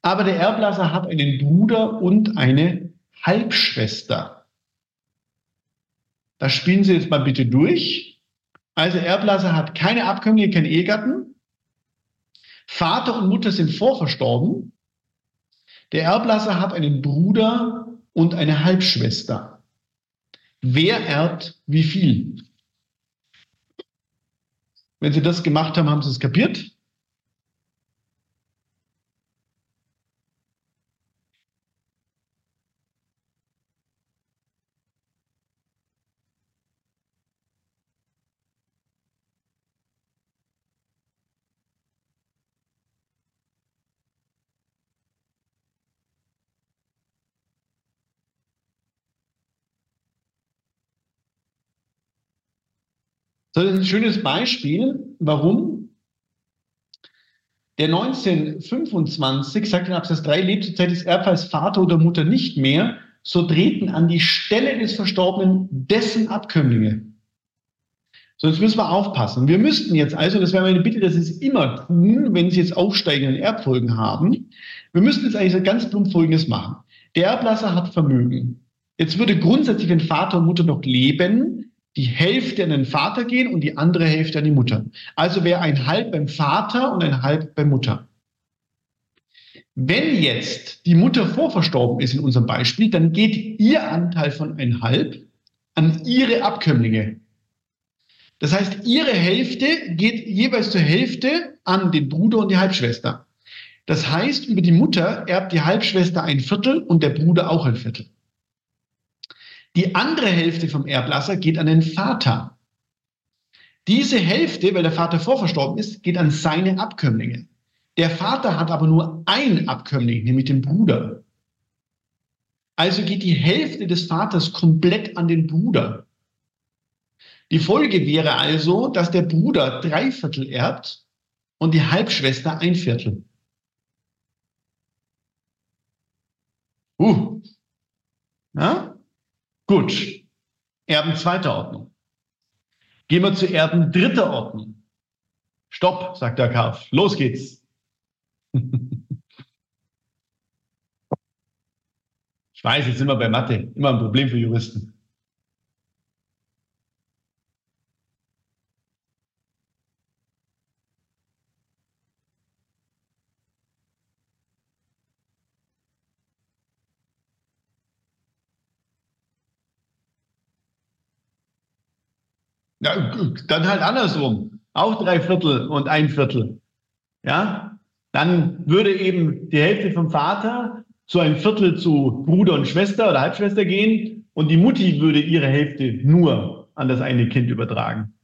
Aber der Erblasser hat einen Bruder und eine Halbschwester. Das spielen Sie jetzt mal bitte durch. Also Erblasser hat keine Abkömmlinge, keinen Ehegatten. Vater und Mutter sind vorverstorben. Der Erblasser hat einen Bruder und eine Halbschwester. Wer erbt wie viel? Wenn Sie das gemacht haben, haben Sie es kapiert? Das ist ein schönes Beispiel. Warum? Der 1925 sagt in Absatz 3, lebt zur Zeit des Erbfalls Vater oder Mutter nicht mehr, so treten an die Stelle des Verstorbenen dessen Abkömmlinge. So, jetzt müssen wir aufpassen. Wir müssten jetzt also, das wäre meine Bitte, dass Sie es immer tun, wenn Sie jetzt aufsteigende Erbfolgen haben. Wir müssten jetzt eigentlich ganz plump Folgendes machen. Der Erblasser hat Vermögen. Jetzt würde grundsätzlich, wenn Vater und Mutter noch leben, die Hälfte an den Vater gehen und die andere Hälfte an die Mutter. Also wäre ein Halb beim Vater und ein Halb bei Mutter. Wenn jetzt die Mutter vorverstorben ist in unserem Beispiel, dann geht ihr Anteil von ein Halb an ihre Abkömmlinge. Das heißt, ihre Hälfte geht jeweils zur Hälfte an den Bruder und die Halbschwester. Das heißt, über die Mutter erbt die Halbschwester ein Viertel und der Bruder auch ein Viertel. Die andere Hälfte vom Erblasser geht an den Vater. Diese Hälfte, weil der Vater vorverstorben ist, geht an seine Abkömmlinge. Der Vater hat aber nur ein Abkömmling, nämlich den Bruder. Also geht die Hälfte des Vaters komplett an den Bruder. Die Folge wäre also, dass der Bruder drei Viertel erbt und die Halbschwester ein Viertel. Uh. Ja? Gut. Erben zweiter Ordnung. Gehen wir zu Erben dritter Ordnung. Stopp, sagt der Karf. Los geht's. (laughs) ich weiß, jetzt sind wir bei Mathe. Immer ein Problem für Juristen. Ja, dann halt andersrum. Auch drei Viertel und ein Viertel. Ja, dann würde eben die Hälfte vom Vater zu ein Viertel zu Bruder und Schwester oder Halbschwester gehen und die Mutti würde ihre Hälfte nur an das eine Kind übertragen.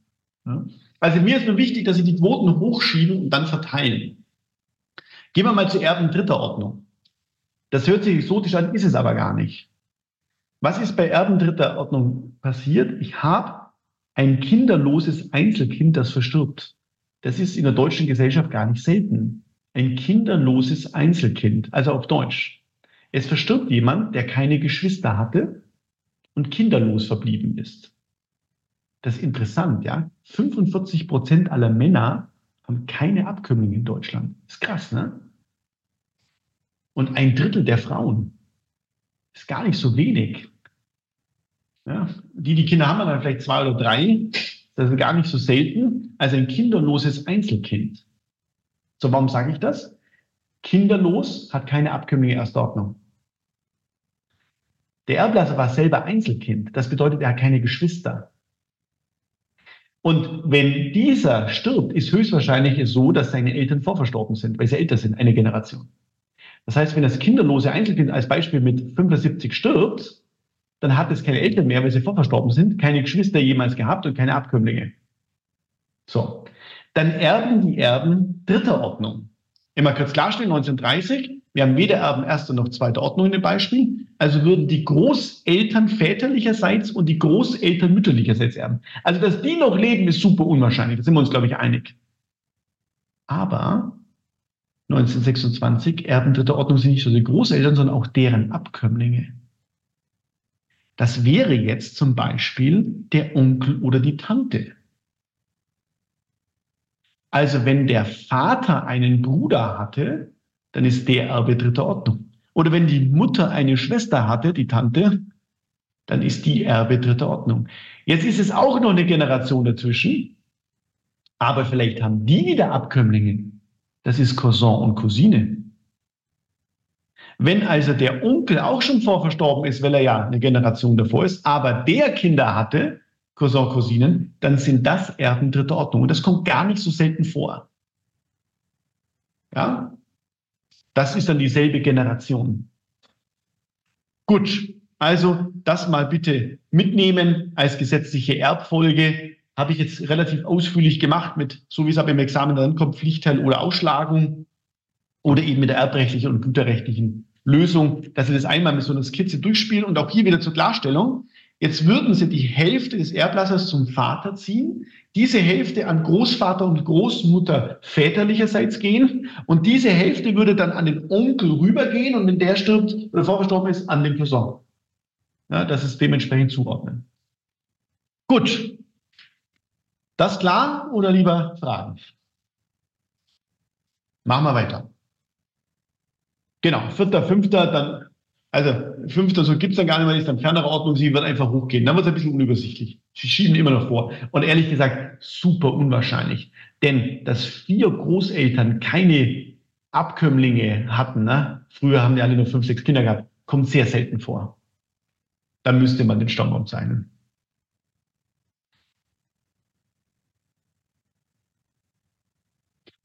Ja? Also mir ist nur wichtig, dass Sie die Quoten hochschieben und dann verteilen. Gehen wir mal zu Erben dritter Ordnung. Das hört sich exotisch an, ist es aber gar nicht. Was ist bei Erben dritter Ordnung passiert? Ich habe ein kinderloses Einzelkind, das verstirbt. Das ist in der deutschen Gesellschaft gar nicht selten. Ein kinderloses Einzelkind, also auf Deutsch. Es verstirbt jemand, der keine Geschwister hatte und kinderlos verblieben ist. Das ist interessant, ja. 45 Prozent aller Männer haben keine Abkömmlinge in Deutschland. Ist krass, ne? Und ein Drittel der Frauen ist gar nicht so wenig. Ja, die, die Kinder haben dann vielleicht zwei oder drei. Das ist gar nicht so selten. Also ein kinderloses Einzelkind. So, warum sage ich das? Kinderlos hat keine Abkömmlinge erster Ordnung. Der Erblasser war selber Einzelkind. Das bedeutet, er hat keine Geschwister. Und wenn dieser stirbt, ist höchstwahrscheinlich so, dass seine Eltern vorverstorben sind, weil sie älter sind, eine Generation. Das heißt, wenn das kinderlose Einzelkind als Beispiel mit 75 stirbt, dann hat es keine Eltern mehr, weil sie vorverstorben sind, keine Geschwister jemals gehabt und keine Abkömmlinge. So. Dann erben die Erben dritter Ordnung. Immer kurz klarstellen, 1930, wir haben weder Erben erster noch zweiter Ordnung in dem Beispiel. Also würden die Großeltern väterlicherseits und die Großeltern mütterlicherseits erben. Also, dass die noch leben, ist super unwahrscheinlich. Da sind wir uns, glaube ich, einig. Aber 1926 Erben dritter Ordnung sind nicht nur die Großeltern, sondern auch deren Abkömmlinge. Das wäre jetzt zum Beispiel der Onkel oder die Tante. Also wenn der Vater einen Bruder hatte, dann ist der Erbe dritter Ordnung. Oder wenn die Mutter eine Schwester hatte, die Tante, dann ist die Erbe dritter Ordnung. Jetzt ist es auch noch eine Generation dazwischen, aber vielleicht haben die wieder Abkömmlinge. Das ist Cousin und Cousine. Wenn also der Onkel auch schon vorverstorben ist, weil er ja eine Generation davor ist, aber der Kinder hatte, Cousin, Cousinen, dann sind das Erben dritter Ordnung. Und das kommt gar nicht so selten vor. Ja? Das ist dann dieselbe Generation. Gut, also das mal bitte mitnehmen als gesetzliche Erbfolge. Habe ich jetzt relativ ausführlich gemacht mit, so wie es aber im Examen dann kommt, Pflichtteil oder Ausschlagung oder eben mit der erbrechtlichen und güterrechtlichen Lösung, dass Sie das einmal mit so einer Skizze durchspielen und auch hier wieder zur Klarstellung. Jetzt würden Sie die Hälfte des Erblassers zum Vater ziehen, diese Hälfte an Großvater und Großmutter väterlicherseits gehen und diese Hälfte würde dann an den Onkel rübergehen und wenn der stirbt oder vorverstorben ist, an den Cousin. Ja, das ist dementsprechend zuordnen. Gut. Das klar oder lieber Fragen? Machen wir weiter. Genau, vierter, fünfter, dann, also fünfter, so gibt's dann gar nicht mehr, ist dann fernere Ordnung, sie wird einfach hochgehen. Dann wird es ein bisschen unübersichtlich. Sie schieben immer noch vor. Und ehrlich gesagt, super unwahrscheinlich. Denn dass vier Großeltern keine Abkömmlinge hatten, ne? früher haben die alle nur fünf, sechs Kinder gehabt, kommt sehr selten vor. Dann müsste man den Stammbaum zeichnen.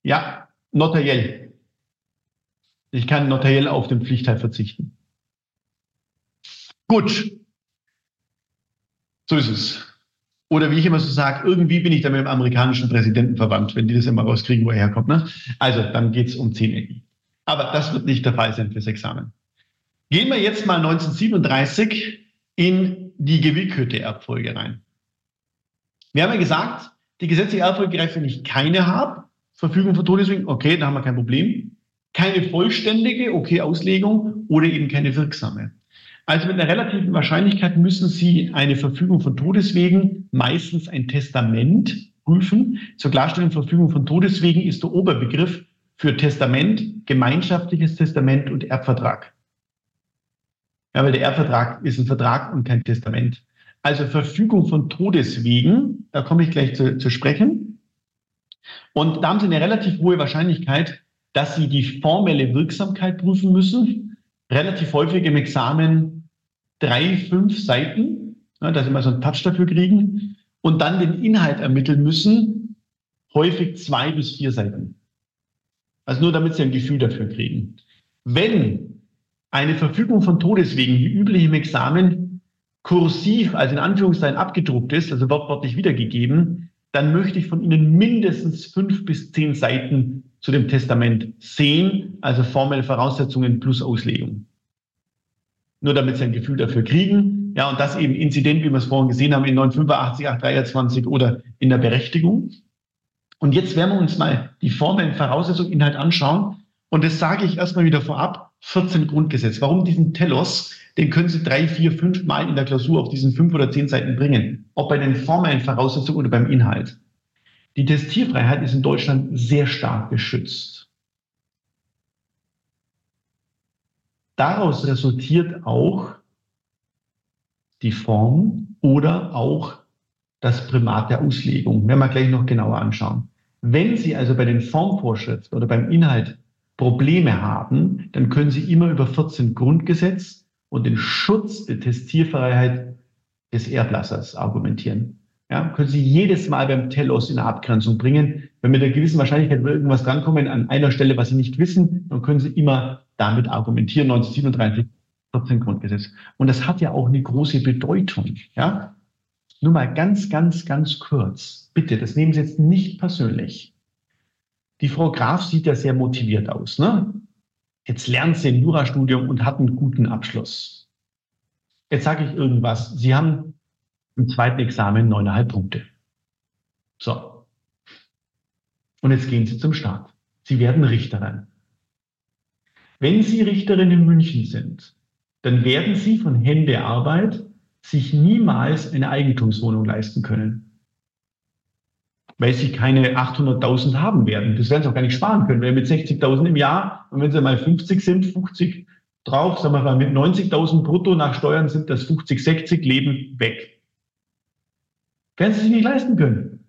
Ja, notariell. Ich kann notariell auf den Pflichtteil verzichten. Gut. So ist es. Oder wie ich immer so sage, irgendwie bin ich da mit dem amerikanischen Präsidenten verwandt, wenn die das immer rauskriegen, wo er herkommt. Ne? Also, dann geht es um 10 Ecken. Aber das wird nicht der Fall sein fürs Examen. Gehen wir jetzt mal 1937 in die gewillkürte Erbfolge rein. Wir haben ja gesagt, die gesetzliche Erbfolge greift, wenn ich keine habe. Verfügung von Todeswegen, okay, da haben wir kein Problem keine vollständige, okay, Auslegung oder eben keine wirksame. Also mit einer relativen Wahrscheinlichkeit müssen Sie eine Verfügung von Todeswegen, meistens ein Testament, prüfen. Zur Klarstellung Verfügung von Todeswegen ist der Oberbegriff für Testament, gemeinschaftliches Testament und Erbvertrag. Ja, weil der Erbvertrag ist ein Vertrag und kein Testament. Also Verfügung von Todeswegen, da komme ich gleich zu, zu sprechen. Und da haben Sie eine relativ hohe Wahrscheinlichkeit, dass sie die formelle Wirksamkeit prüfen müssen. Relativ häufig im Examen drei, fünf Seiten, ja, dass sie mal so einen Touch dafür kriegen und dann den Inhalt ermitteln müssen, häufig zwei bis vier Seiten. Also nur damit sie ein Gefühl dafür kriegen. Wenn eine Verfügung von Todeswegen, wie üblich im Examen, kursiv, also in Anführungszeichen abgedruckt ist, also wortwörtlich wiedergegeben, dann möchte ich von Ihnen mindestens fünf bis zehn Seiten zu dem Testament sehen, also formelle Voraussetzungen plus Auslegung. Nur damit Sie ein Gefühl dafür kriegen. Ja, und das eben Inzident, wie wir es vorhin gesehen haben, in 985, 823 oder in der Berechtigung. Und jetzt werden wir uns mal die formellen Voraussetzungen, Inhalt anschauen. Und das sage ich erstmal wieder vorab. 14 Grundgesetz. Warum diesen Telos? Den können Sie drei, vier, fünf Mal in der Klausur auf diesen fünf oder zehn Seiten bringen. Ob bei den formellen Voraussetzungen oder beim Inhalt. Die Testierfreiheit ist in Deutschland sehr stark geschützt. Daraus resultiert auch die Form oder auch das Primat der Auslegung. Werden wir gleich noch genauer anschauen. Wenn Sie also bei den Formvorschriften oder beim Inhalt Probleme haben, dann können Sie immer über 14 Grundgesetz und den Schutz der Testierfreiheit des Erblassers argumentieren. Ja, können Sie jedes Mal beim Telos in eine Abgrenzung bringen. Wenn mit einer gewissen Wahrscheinlichkeit irgendwas drankommen an einer Stelle, was Sie nicht wissen, dann können Sie immer damit argumentieren. 1937, 14 Grundgesetz. Und das hat ja auch eine große Bedeutung. Ja, nur mal ganz, ganz, ganz kurz. Bitte, das nehmen Sie jetzt nicht persönlich. Die Frau Graf sieht ja sehr motiviert aus. Ne? Jetzt lernt sie ein Jurastudium und hat einen guten Abschluss. Jetzt sage ich irgendwas. Sie haben im zweiten Examen neuneinhalb Punkte. So. Und jetzt gehen Sie zum Start. Sie werden Richterin. Wenn Sie Richterin in München sind, dann werden Sie von Hände Arbeit sich niemals eine Eigentumswohnung leisten können weil sie keine 800.000 haben werden. Das werden sie auch gar nicht sparen können, weil mit 60.000 im Jahr und wenn sie mal 50 sind, 50 drauf, sagen wir mal mit 90.000 brutto nach Steuern sind das 50, 60 Leben weg. Werden sie sich nicht leisten können.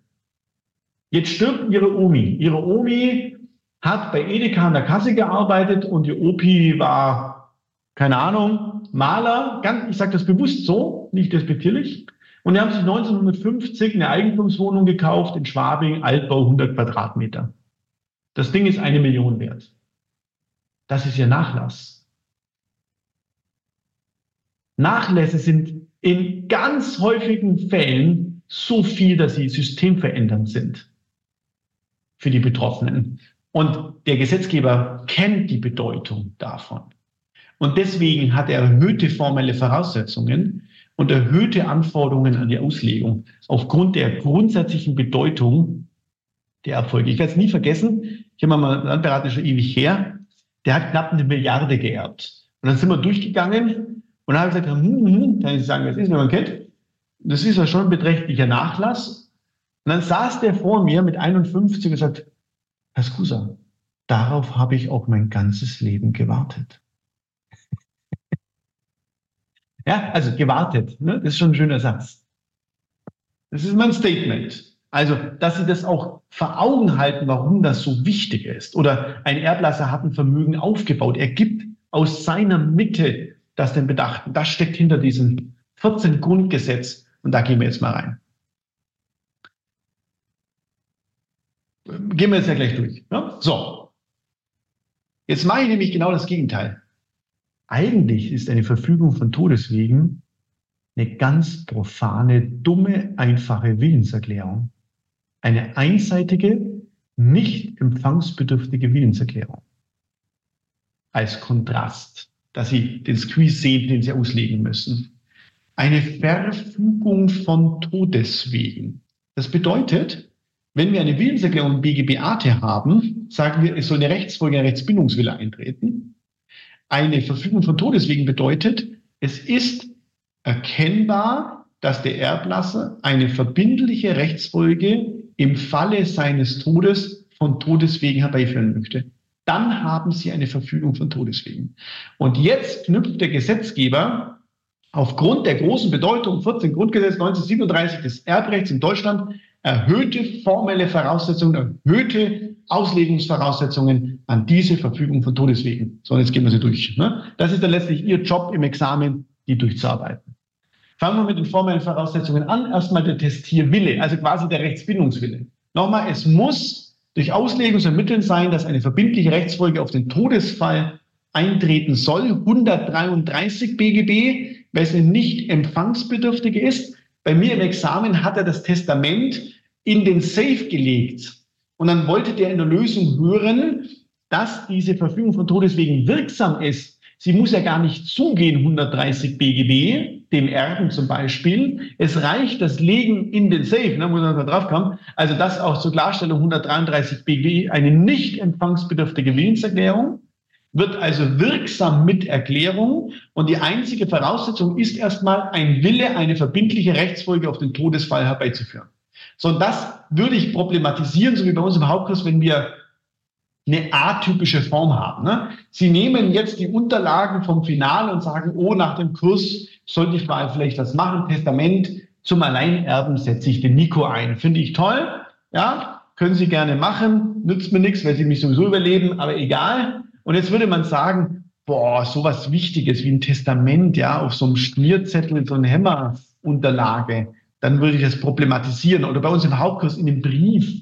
Jetzt stirbt ihre Omi. Ihre Omi hat bei Edeka an der Kasse gearbeitet und die Opi war, keine Ahnung, Maler. Ganz, ich sage das bewusst so, nicht despektierlich. Und die haben sich 1950 eine Eigentumswohnung gekauft in Schwabing, Altbau 100 Quadratmeter. Das Ding ist eine Million wert. Das ist ihr Nachlass. Nachlässe sind in ganz häufigen Fällen so viel, dass sie systemverändernd sind für die Betroffenen. Und der Gesetzgeber kennt die Bedeutung davon. Und deswegen hat er erhöhte formelle Voraussetzungen, und erhöhte Anforderungen an die Auslegung aufgrund der grundsätzlichen Bedeutung der Erfolge. Ich werde es nie vergessen, ich habe mal einen Landberater schon ewig her, der hat knapp eine Milliarde geerbt. Und dann sind wir durchgegangen und dann habe ich gesagt, hm, hm, hm, kann ich sagen, was ist, wenn man kennt? Das ist ja schon ein beträchtlicher Nachlass. Und dann saß der vor mir mit 51 und sagt, Herr Skusa, darauf habe ich auch mein ganzes Leben gewartet. (laughs) Ja, also gewartet. Ne? Das ist schon ein schöner Satz. Das ist mein Statement. Also, dass Sie das auch vor Augen halten, warum das so wichtig ist. Oder ein Erblasser hat ein Vermögen aufgebaut. Er gibt aus seiner Mitte das den Bedachten. Das steckt hinter diesem 14 Grundgesetz. Und da gehen wir jetzt mal rein. Gehen wir jetzt ja gleich durch. Ne? So. Jetzt mache ich nämlich genau das Gegenteil. Eigentlich ist eine Verfügung von Todeswegen eine ganz profane, dumme, einfache Willenserklärung. Eine einseitige, nicht empfangsbedürftige Willenserklärung. Als Kontrast, dass Sie den Squeeze sehen, den Sie auslegen müssen. Eine Verfügung von Todeswegen. Das bedeutet, wenn wir eine Willenserklärung BGB-AT haben, sagen wir, es soll eine Rechtsfolge, ein Rechtsbindungswille eintreten eine Verfügung von Todeswegen bedeutet, es ist erkennbar, dass der Erblasser eine verbindliche Rechtsfolge im Falle seines Todes von Todeswegen herbeiführen möchte. Dann haben Sie eine Verfügung von Todeswegen. Und jetzt knüpft der Gesetzgeber aufgrund der großen Bedeutung 14 Grundgesetz 1937 des Erbrechts in Deutschland erhöhte formelle Voraussetzungen, erhöhte Auslegungsvoraussetzungen an diese Verfügung von Todeswegen. So, und jetzt gehen wir sie durch. Ne? Das ist dann letztlich Ihr Job im Examen, die durchzuarbeiten. Fangen wir mit den formellen Voraussetzungen an. Erstmal der Testierwille, also quasi der Rechtsbindungswille. Nochmal, es muss durch Auslegungsermitteln sein, dass eine verbindliche Rechtsfolge auf den Todesfall eintreten soll. 133 BGB, weil es eine nicht empfangsbedürftige ist. Bei mir im Examen hat er das Testament in den Safe gelegt. Und dann wollte der in der Lösung hören, dass diese Verfügung von Todeswegen wirksam ist. Sie muss ja gar nicht zugehen, 130 BGB, dem Erben zum Beispiel. Es reicht das Legen in den Safe, ne, wo man da drauf kommt. Also das auch zur Klarstellung 133 BGB, eine nicht empfangsbedürftige Willenserklärung, wird also wirksam mit Erklärung. Und die einzige Voraussetzung ist erstmal ein Wille, eine verbindliche Rechtsfolge auf den Todesfall herbeizuführen. So, und das würde ich problematisieren, so wie bei uns im Hauptkurs, wenn wir eine atypische Form haben. Ne? Sie nehmen jetzt die Unterlagen vom Finale und sagen, oh, nach dem Kurs sollte ich mal vielleicht das machen, Testament zum Alleinerben setze ich den Nico ein. Finde ich toll, ja, können Sie gerne machen, nützt mir nichts, weil Sie mich sowieso überleben, aber egal. Und jetzt würde man sagen, boah, sowas Wichtiges wie ein Testament, ja, auf so einem Schmierzettel, so eine Hämmerunterlage, dann würde ich das problematisieren. Oder bei uns im Hauptkurs in dem Brief,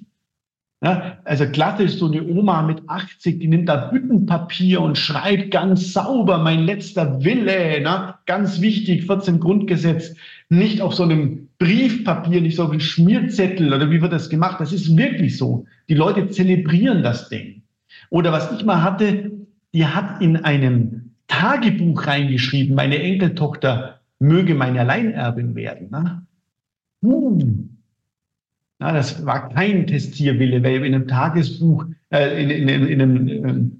ja, also klassisch so eine Oma mit 80, die nimmt da Büttenpapier und schreibt ganz sauber, mein letzter Wille, ne? ganz wichtig, 14 Grundgesetz, nicht auf so einem Briefpapier, nicht so auf einem Schmierzettel oder wie wird das gemacht? Das ist wirklich so. Die Leute zelebrieren das Ding. Oder was ich mal hatte, die hat in einem Tagebuch reingeschrieben, meine Enkeltochter möge meine Alleinerbin werden. Ne? Hm. Ja, das war kein Testierwille, weil in einem Tagesbuch, äh, in, in, in, in einem, äh,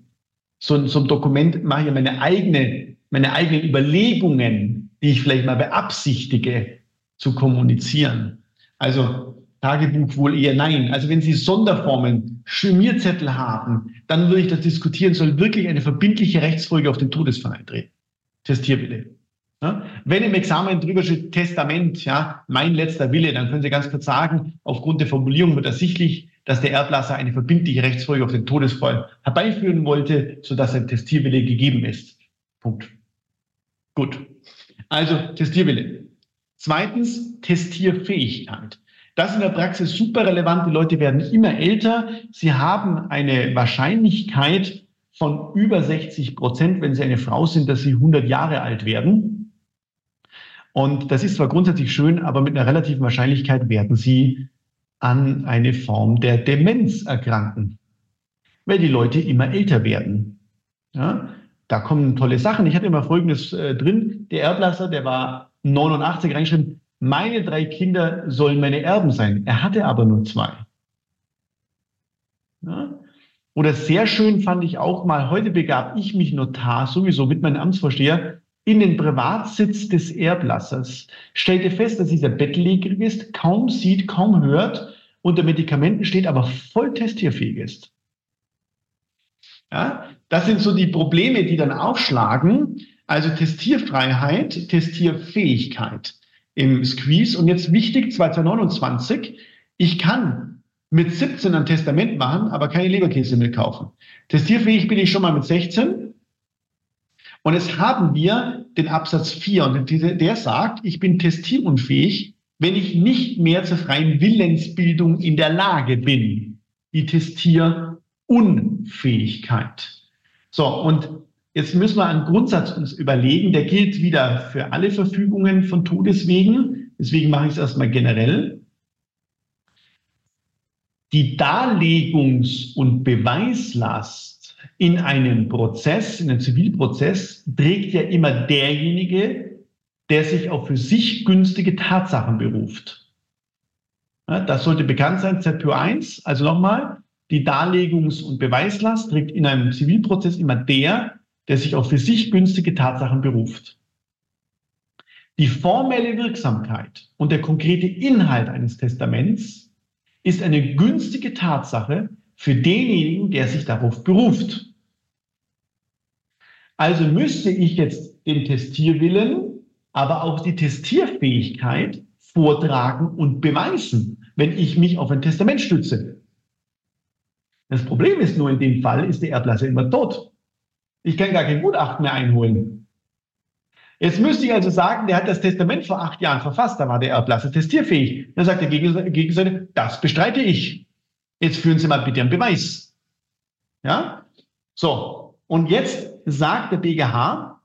so, so einem Dokument mache ich meine eigene, meine eigenen Überlegungen, die ich vielleicht mal beabsichtige zu kommunizieren. Also Tagebuch wohl eher nein. Also wenn Sie Sonderformen, Schmierzettel haben, dann würde ich das diskutieren, soll wirklich eine verbindliche Rechtsfolge auf den Todesfall eintreten. Testierwille. Ja? Wenn im Examen drüber steht Testament, ja, mein letzter Wille, dann können Sie ganz kurz sagen, aufgrund der Formulierung wird ersichtlich, dass der Erblasser eine verbindliche Rechtsfolge auf den Todesfall herbeiführen wollte, sodass ein Testierwille gegeben ist. Punkt. Gut. Also Testierwille. Zweitens Testierfähigkeit. Das in der Praxis super relevant. Die Leute werden immer älter. Sie haben eine Wahrscheinlichkeit von über 60 Prozent, wenn sie eine Frau sind, dass sie 100 Jahre alt werden. Und das ist zwar grundsätzlich schön, aber mit einer relativen Wahrscheinlichkeit werden sie an eine Form der Demenz erkranken, weil die Leute immer älter werden. Ja, da kommen tolle Sachen. Ich hatte immer Folgendes äh, drin. Der Erblasser, der war 89 reingeschrieben, meine drei Kinder sollen meine Erben sein. Er hatte aber nur zwei. Ja? Oder sehr schön fand ich auch mal, heute begab ich mich Notar sowieso mit meinem Amtsvorsteher in den Privatsitz des Erblassers, stellte fest, dass dieser bettlägerig ist, kaum sieht, kaum hört, unter Medikamenten steht, aber voll testierfähig ist. Ja, das sind so die Probleme, die dann aufschlagen. Also Testierfreiheit, Testierfähigkeit im Squeeze. Und jetzt wichtig, 2029, ich kann mit 17 ein Testament machen, aber keine Leberkäse mehr kaufen. Testierfähig bin ich schon mal mit 16. Und jetzt haben wir den Absatz 4 und der sagt, ich bin testierunfähig, wenn ich nicht mehr zur freien Willensbildung in der Lage bin. Die Testierunfähigkeit. So, und jetzt müssen wir einen Grundsatz uns überlegen, der gilt wieder für alle Verfügungen von Todeswegen. Deswegen mache ich es erstmal generell. Die Darlegungs- und Beweislast in einem Prozess, in einem Zivilprozess, trägt ja immer derjenige, der sich auf für sich günstige Tatsachen beruft. Das sollte bekannt sein, ZPO 1. Also nochmal, die Darlegungs- und Beweislast trägt in einem Zivilprozess immer der, der sich auf für sich günstige Tatsachen beruft. Die formelle Wirksamkeit und der konkrete Inhalt eines Testaments ist eine günstige Tatsache, für denjenigen, der sich darauf beruft. Also müsste ich jetzt den Testierwillen, aber auch die Testierfähigkeit vortragen und beweisen, wenn ich mich auf ein Testament stütze. Das Problem ist nur, in dem Fall ist der Erblasser immer tot. Ich kann gar kein Gutachten mehr einholen. Jetzt müsste ich also sagen, der hat das Testament vor acht Jahren verfasst, da war der Erblasser testierfähig. Dann sagt der Gegenseite, das bestreite ich. Jetzt führen Sie mal bitte einen Beweis. Ja? So. Und jetzt sagt der BGH,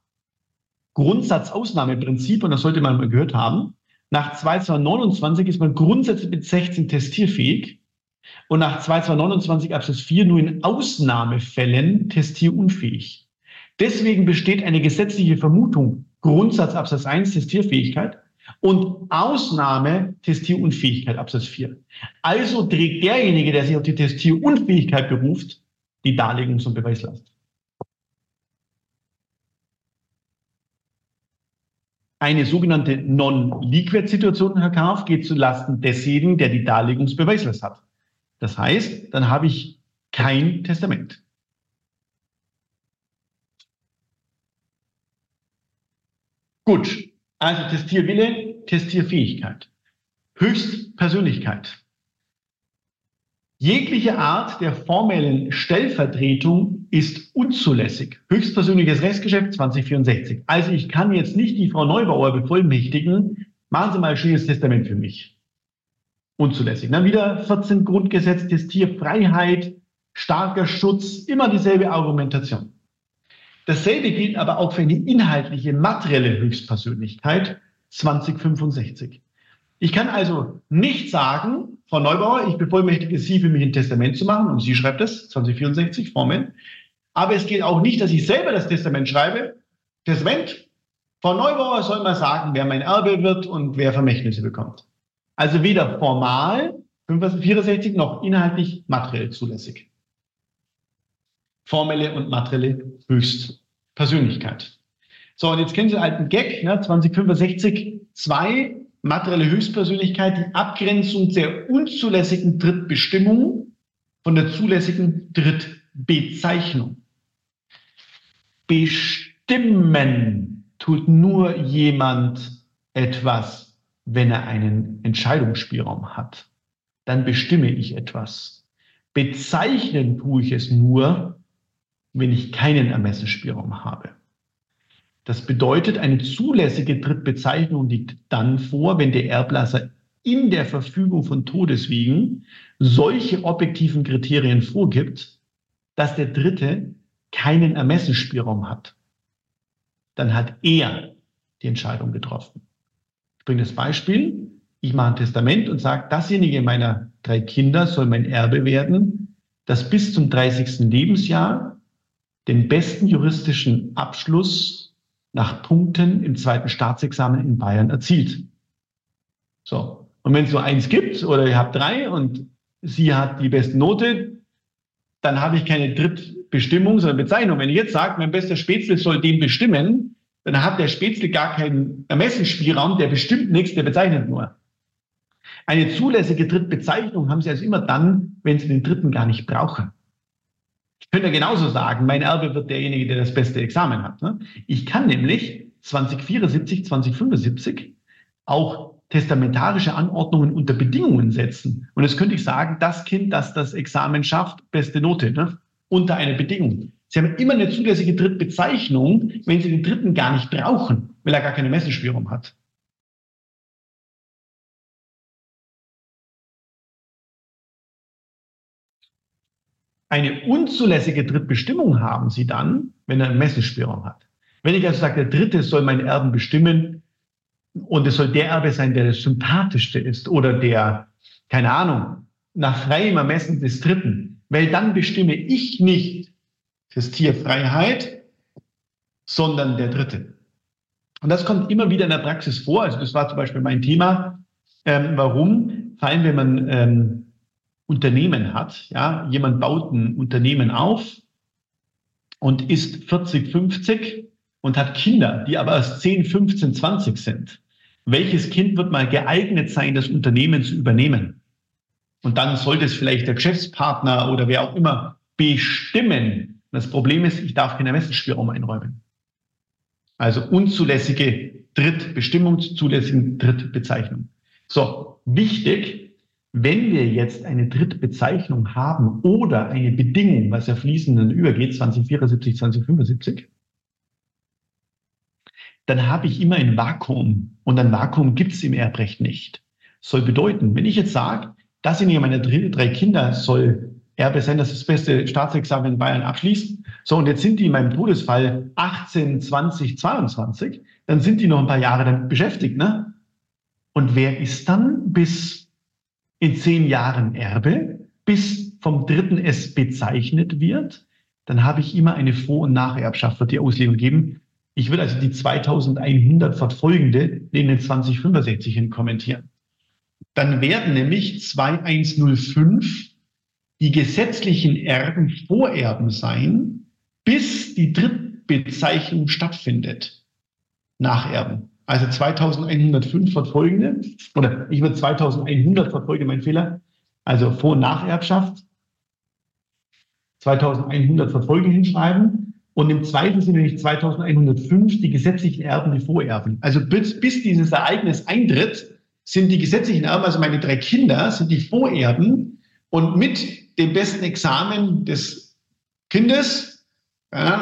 Grundsatzausnahmeprinzip, und das sollte man mal gehört haben, nach 2229 ist man grundsätzlich mit 16 testierfähig und nach 2229 Absatz 4 nur in Ausnahmefällen testierunfähig. Deswegen besteht eine gesetzliche Vermutung, Grundsatz Absatz 1 Testierfähigkeit, und Ausnahme Testierunfähigkeit, Absatz 4. Also trägt derjenige, der sich auf die Testierunfähigkeit beruft, die Darlegungs- und Beweislast. Eine sogenannte Non-Liquid-Situation, Herr Karf, geht zulasten desjenigen, der die Darlegungsbeweislast hat. Das heißt, dann habe ich kein Testament. Gut, also Testierwille, Testierfähigkeit. Höchstpersönlichkeit. Jegliche Art der formellen Stellvertretung ist unzulässig. Höchstpersönliches Rechtsgeschäft 2064. Also ich kann jetzt nicht die Frau Neubauer bevollmächtigen, machen Sie mal ein schönes Testament für mich. Unzulässig. Dann wieder 14 Grundgesetz, Testierfreiheit, starker Schutz, immer dieselbe Argumentation. Dasselbe gilt aber auch für eine inhaltliche, materielle Höchstpersönlichkeit 2065. Ich kann also nicht sagen, Frau Neubauer, ich bevollmächtige Sie, für mich ein Testament zu machen, und sie schreibt es, 2064, Formen. Aber es geht auch nicht, dass ich selber das Testament schreibe. Testament, Frau Neubauer soll mal sagen, wer mein Erbe wird und wer Vermächtnisse bekommt. Also weder formal, 64, noch inhaltlich materiell zulässig. Formelle und materielle Höchstpersönlichkeit. So, und jetzt kennen Sie den alten Gag, ne, 2065, zwei materielle Höchstpersönlichkeit die Abgrenzung der unzulässigen Drittbestimmung von der zulässigen Drittbezeichnung. Bestimmen tut nur jemand etwas, wenn er einen Entscheidungsspielraum hat. Dann bestimme ich etwas. Bezeichnen tue ich es nur, wenn ich keinen Ermessensspielraum habe. Das bedeutet, eine zulässige Drittbezeichnung liegt dann vor, wenn der Erblasser in der Verfügung von Todeswegen solche objektiven Kriterien vorgibt, dass der Dritte keinen Ermessensspielraum hat. Dann hat er die Entscheidung getroffen. Ich bringe das Beispiel. Ich mache ein Testament und sage, dasjenige meiner drei Kinder soll mein Erbe werden, das bis zum 30. Lebensjahr den besten juristischen Abschluss nach Punkten im zweiten Staatsexamen in Bayern erzielt. So. Und wenn es nur eins gibt oder ihr habt drei und sie hat die beste Note, dann habe ich keine Drittbestimmung, sondern Bezeichnung. Wenn ich jetzt sage, mein bester Spätzle soll den bestimmen, dann hat der Spätzle gar keinen Ermessensspielraum, der bestimmt nichts, der bezeichnet nur. Eine zulässige Drittbezeichnung haben Sie also immer dann, wenn Sie den Dritten gar nicht brauchen. Ich könnte genauso sagen, mein Erbe wird derjenige, der das beste Examen hat. Ne? Ich kann nämlich 2074, 2075 auch testamentarische Anordnungen unter Bedingungen setzen. Und jetzt könnte ich sagen, das Kind, das das Examen schafft, beste Note, ne? unter einer Bedingung. Sie haben immer eine zulässige Drittbezeichnung, wenn Sie den Dritten gar nicht brauchen, weil er gar keine Messenspielraum hat. Eine unzulässige Drittbestimmung haben Sie dann, wenn er einen Messenspielraum hat. Wenn ich also sage, der Dritte soll meinen Erben bestimmen und es soll der Erbe sein, der das sympathischste ist oder der, keine Ahnung, nach freiem Ermessen des Dritten, weil dann bestimme ich nicht das Tierfreiheit, sondern der Dritte. Und das kommt immer wieder in der Praxis vor. Also das war zum Beispiel mein Thema. Ähm, warum? Vor allem, wenn man ähm, Unternehmen hat. Ja, jemand baut ein Unternehmen auf und ist 40, 50 und hat Kinder, die aber erst 10, 15, 20 sind. Welches Kind wird mal geeignet sein, das Unternehmen zu übernehmen? Und dann sollte es vielleicht der Geschäftspartner oder wer auch immer bestimmen. Das Problem ist, ich darf keinen Ermessensspielraum einräumen. Also unzulässige Drittbestimmung, zulässige Drittbezeichnung. So, wichtig, wenn wir jetzt eine Drittbezeichnung haben oder eine Bedingung, was ja fließend übergeht, 2074, 2075, dann habe ich immer ein Vakuum. Und ein Vakuum gibt es im Erbrecht nicht. Soll bedeuten, wenn ich jetzt sage, dasjenige meiner drei Kinder soll Erbe sein, das das beste Staatsexamen in Bayern abschließt. So, und jetzt sind die in meinem Todesfall 18, 20, 22, dann sind die noch ein paar Jahre damit beschäftigt, ne? Und wer ist dann bis in zehn Jahren Erbe, bis vom Dritten es bezeichnet wird, dann habe ich immer eine Vor- und Nacherbschaft, wird die Auslegung geben. Ich will also die 2100 fortfolgende neben den 2065 hin kommentieren. Dann werden nämlich 2105 die gesetzlichen Erben Vorerben sein, bis die Drittbezeichnung stattfindet. Nacherben. Also 2105 fortfolgende, oder ich würde 2100 fortfolgende, mein Fehler, also Vor- und Nacherbschaft, 2100 verfolgende hinschreiben und im zweiten sind nämlich 2105 die gesetzlichen Erben, die Vorerben. Also bis, bis dieses Ereignis eintritt, sind die gesetzlichen Erben, also meine drei Kinder, sind die Vorerben und mit dem besten Examen des Kindes, ja,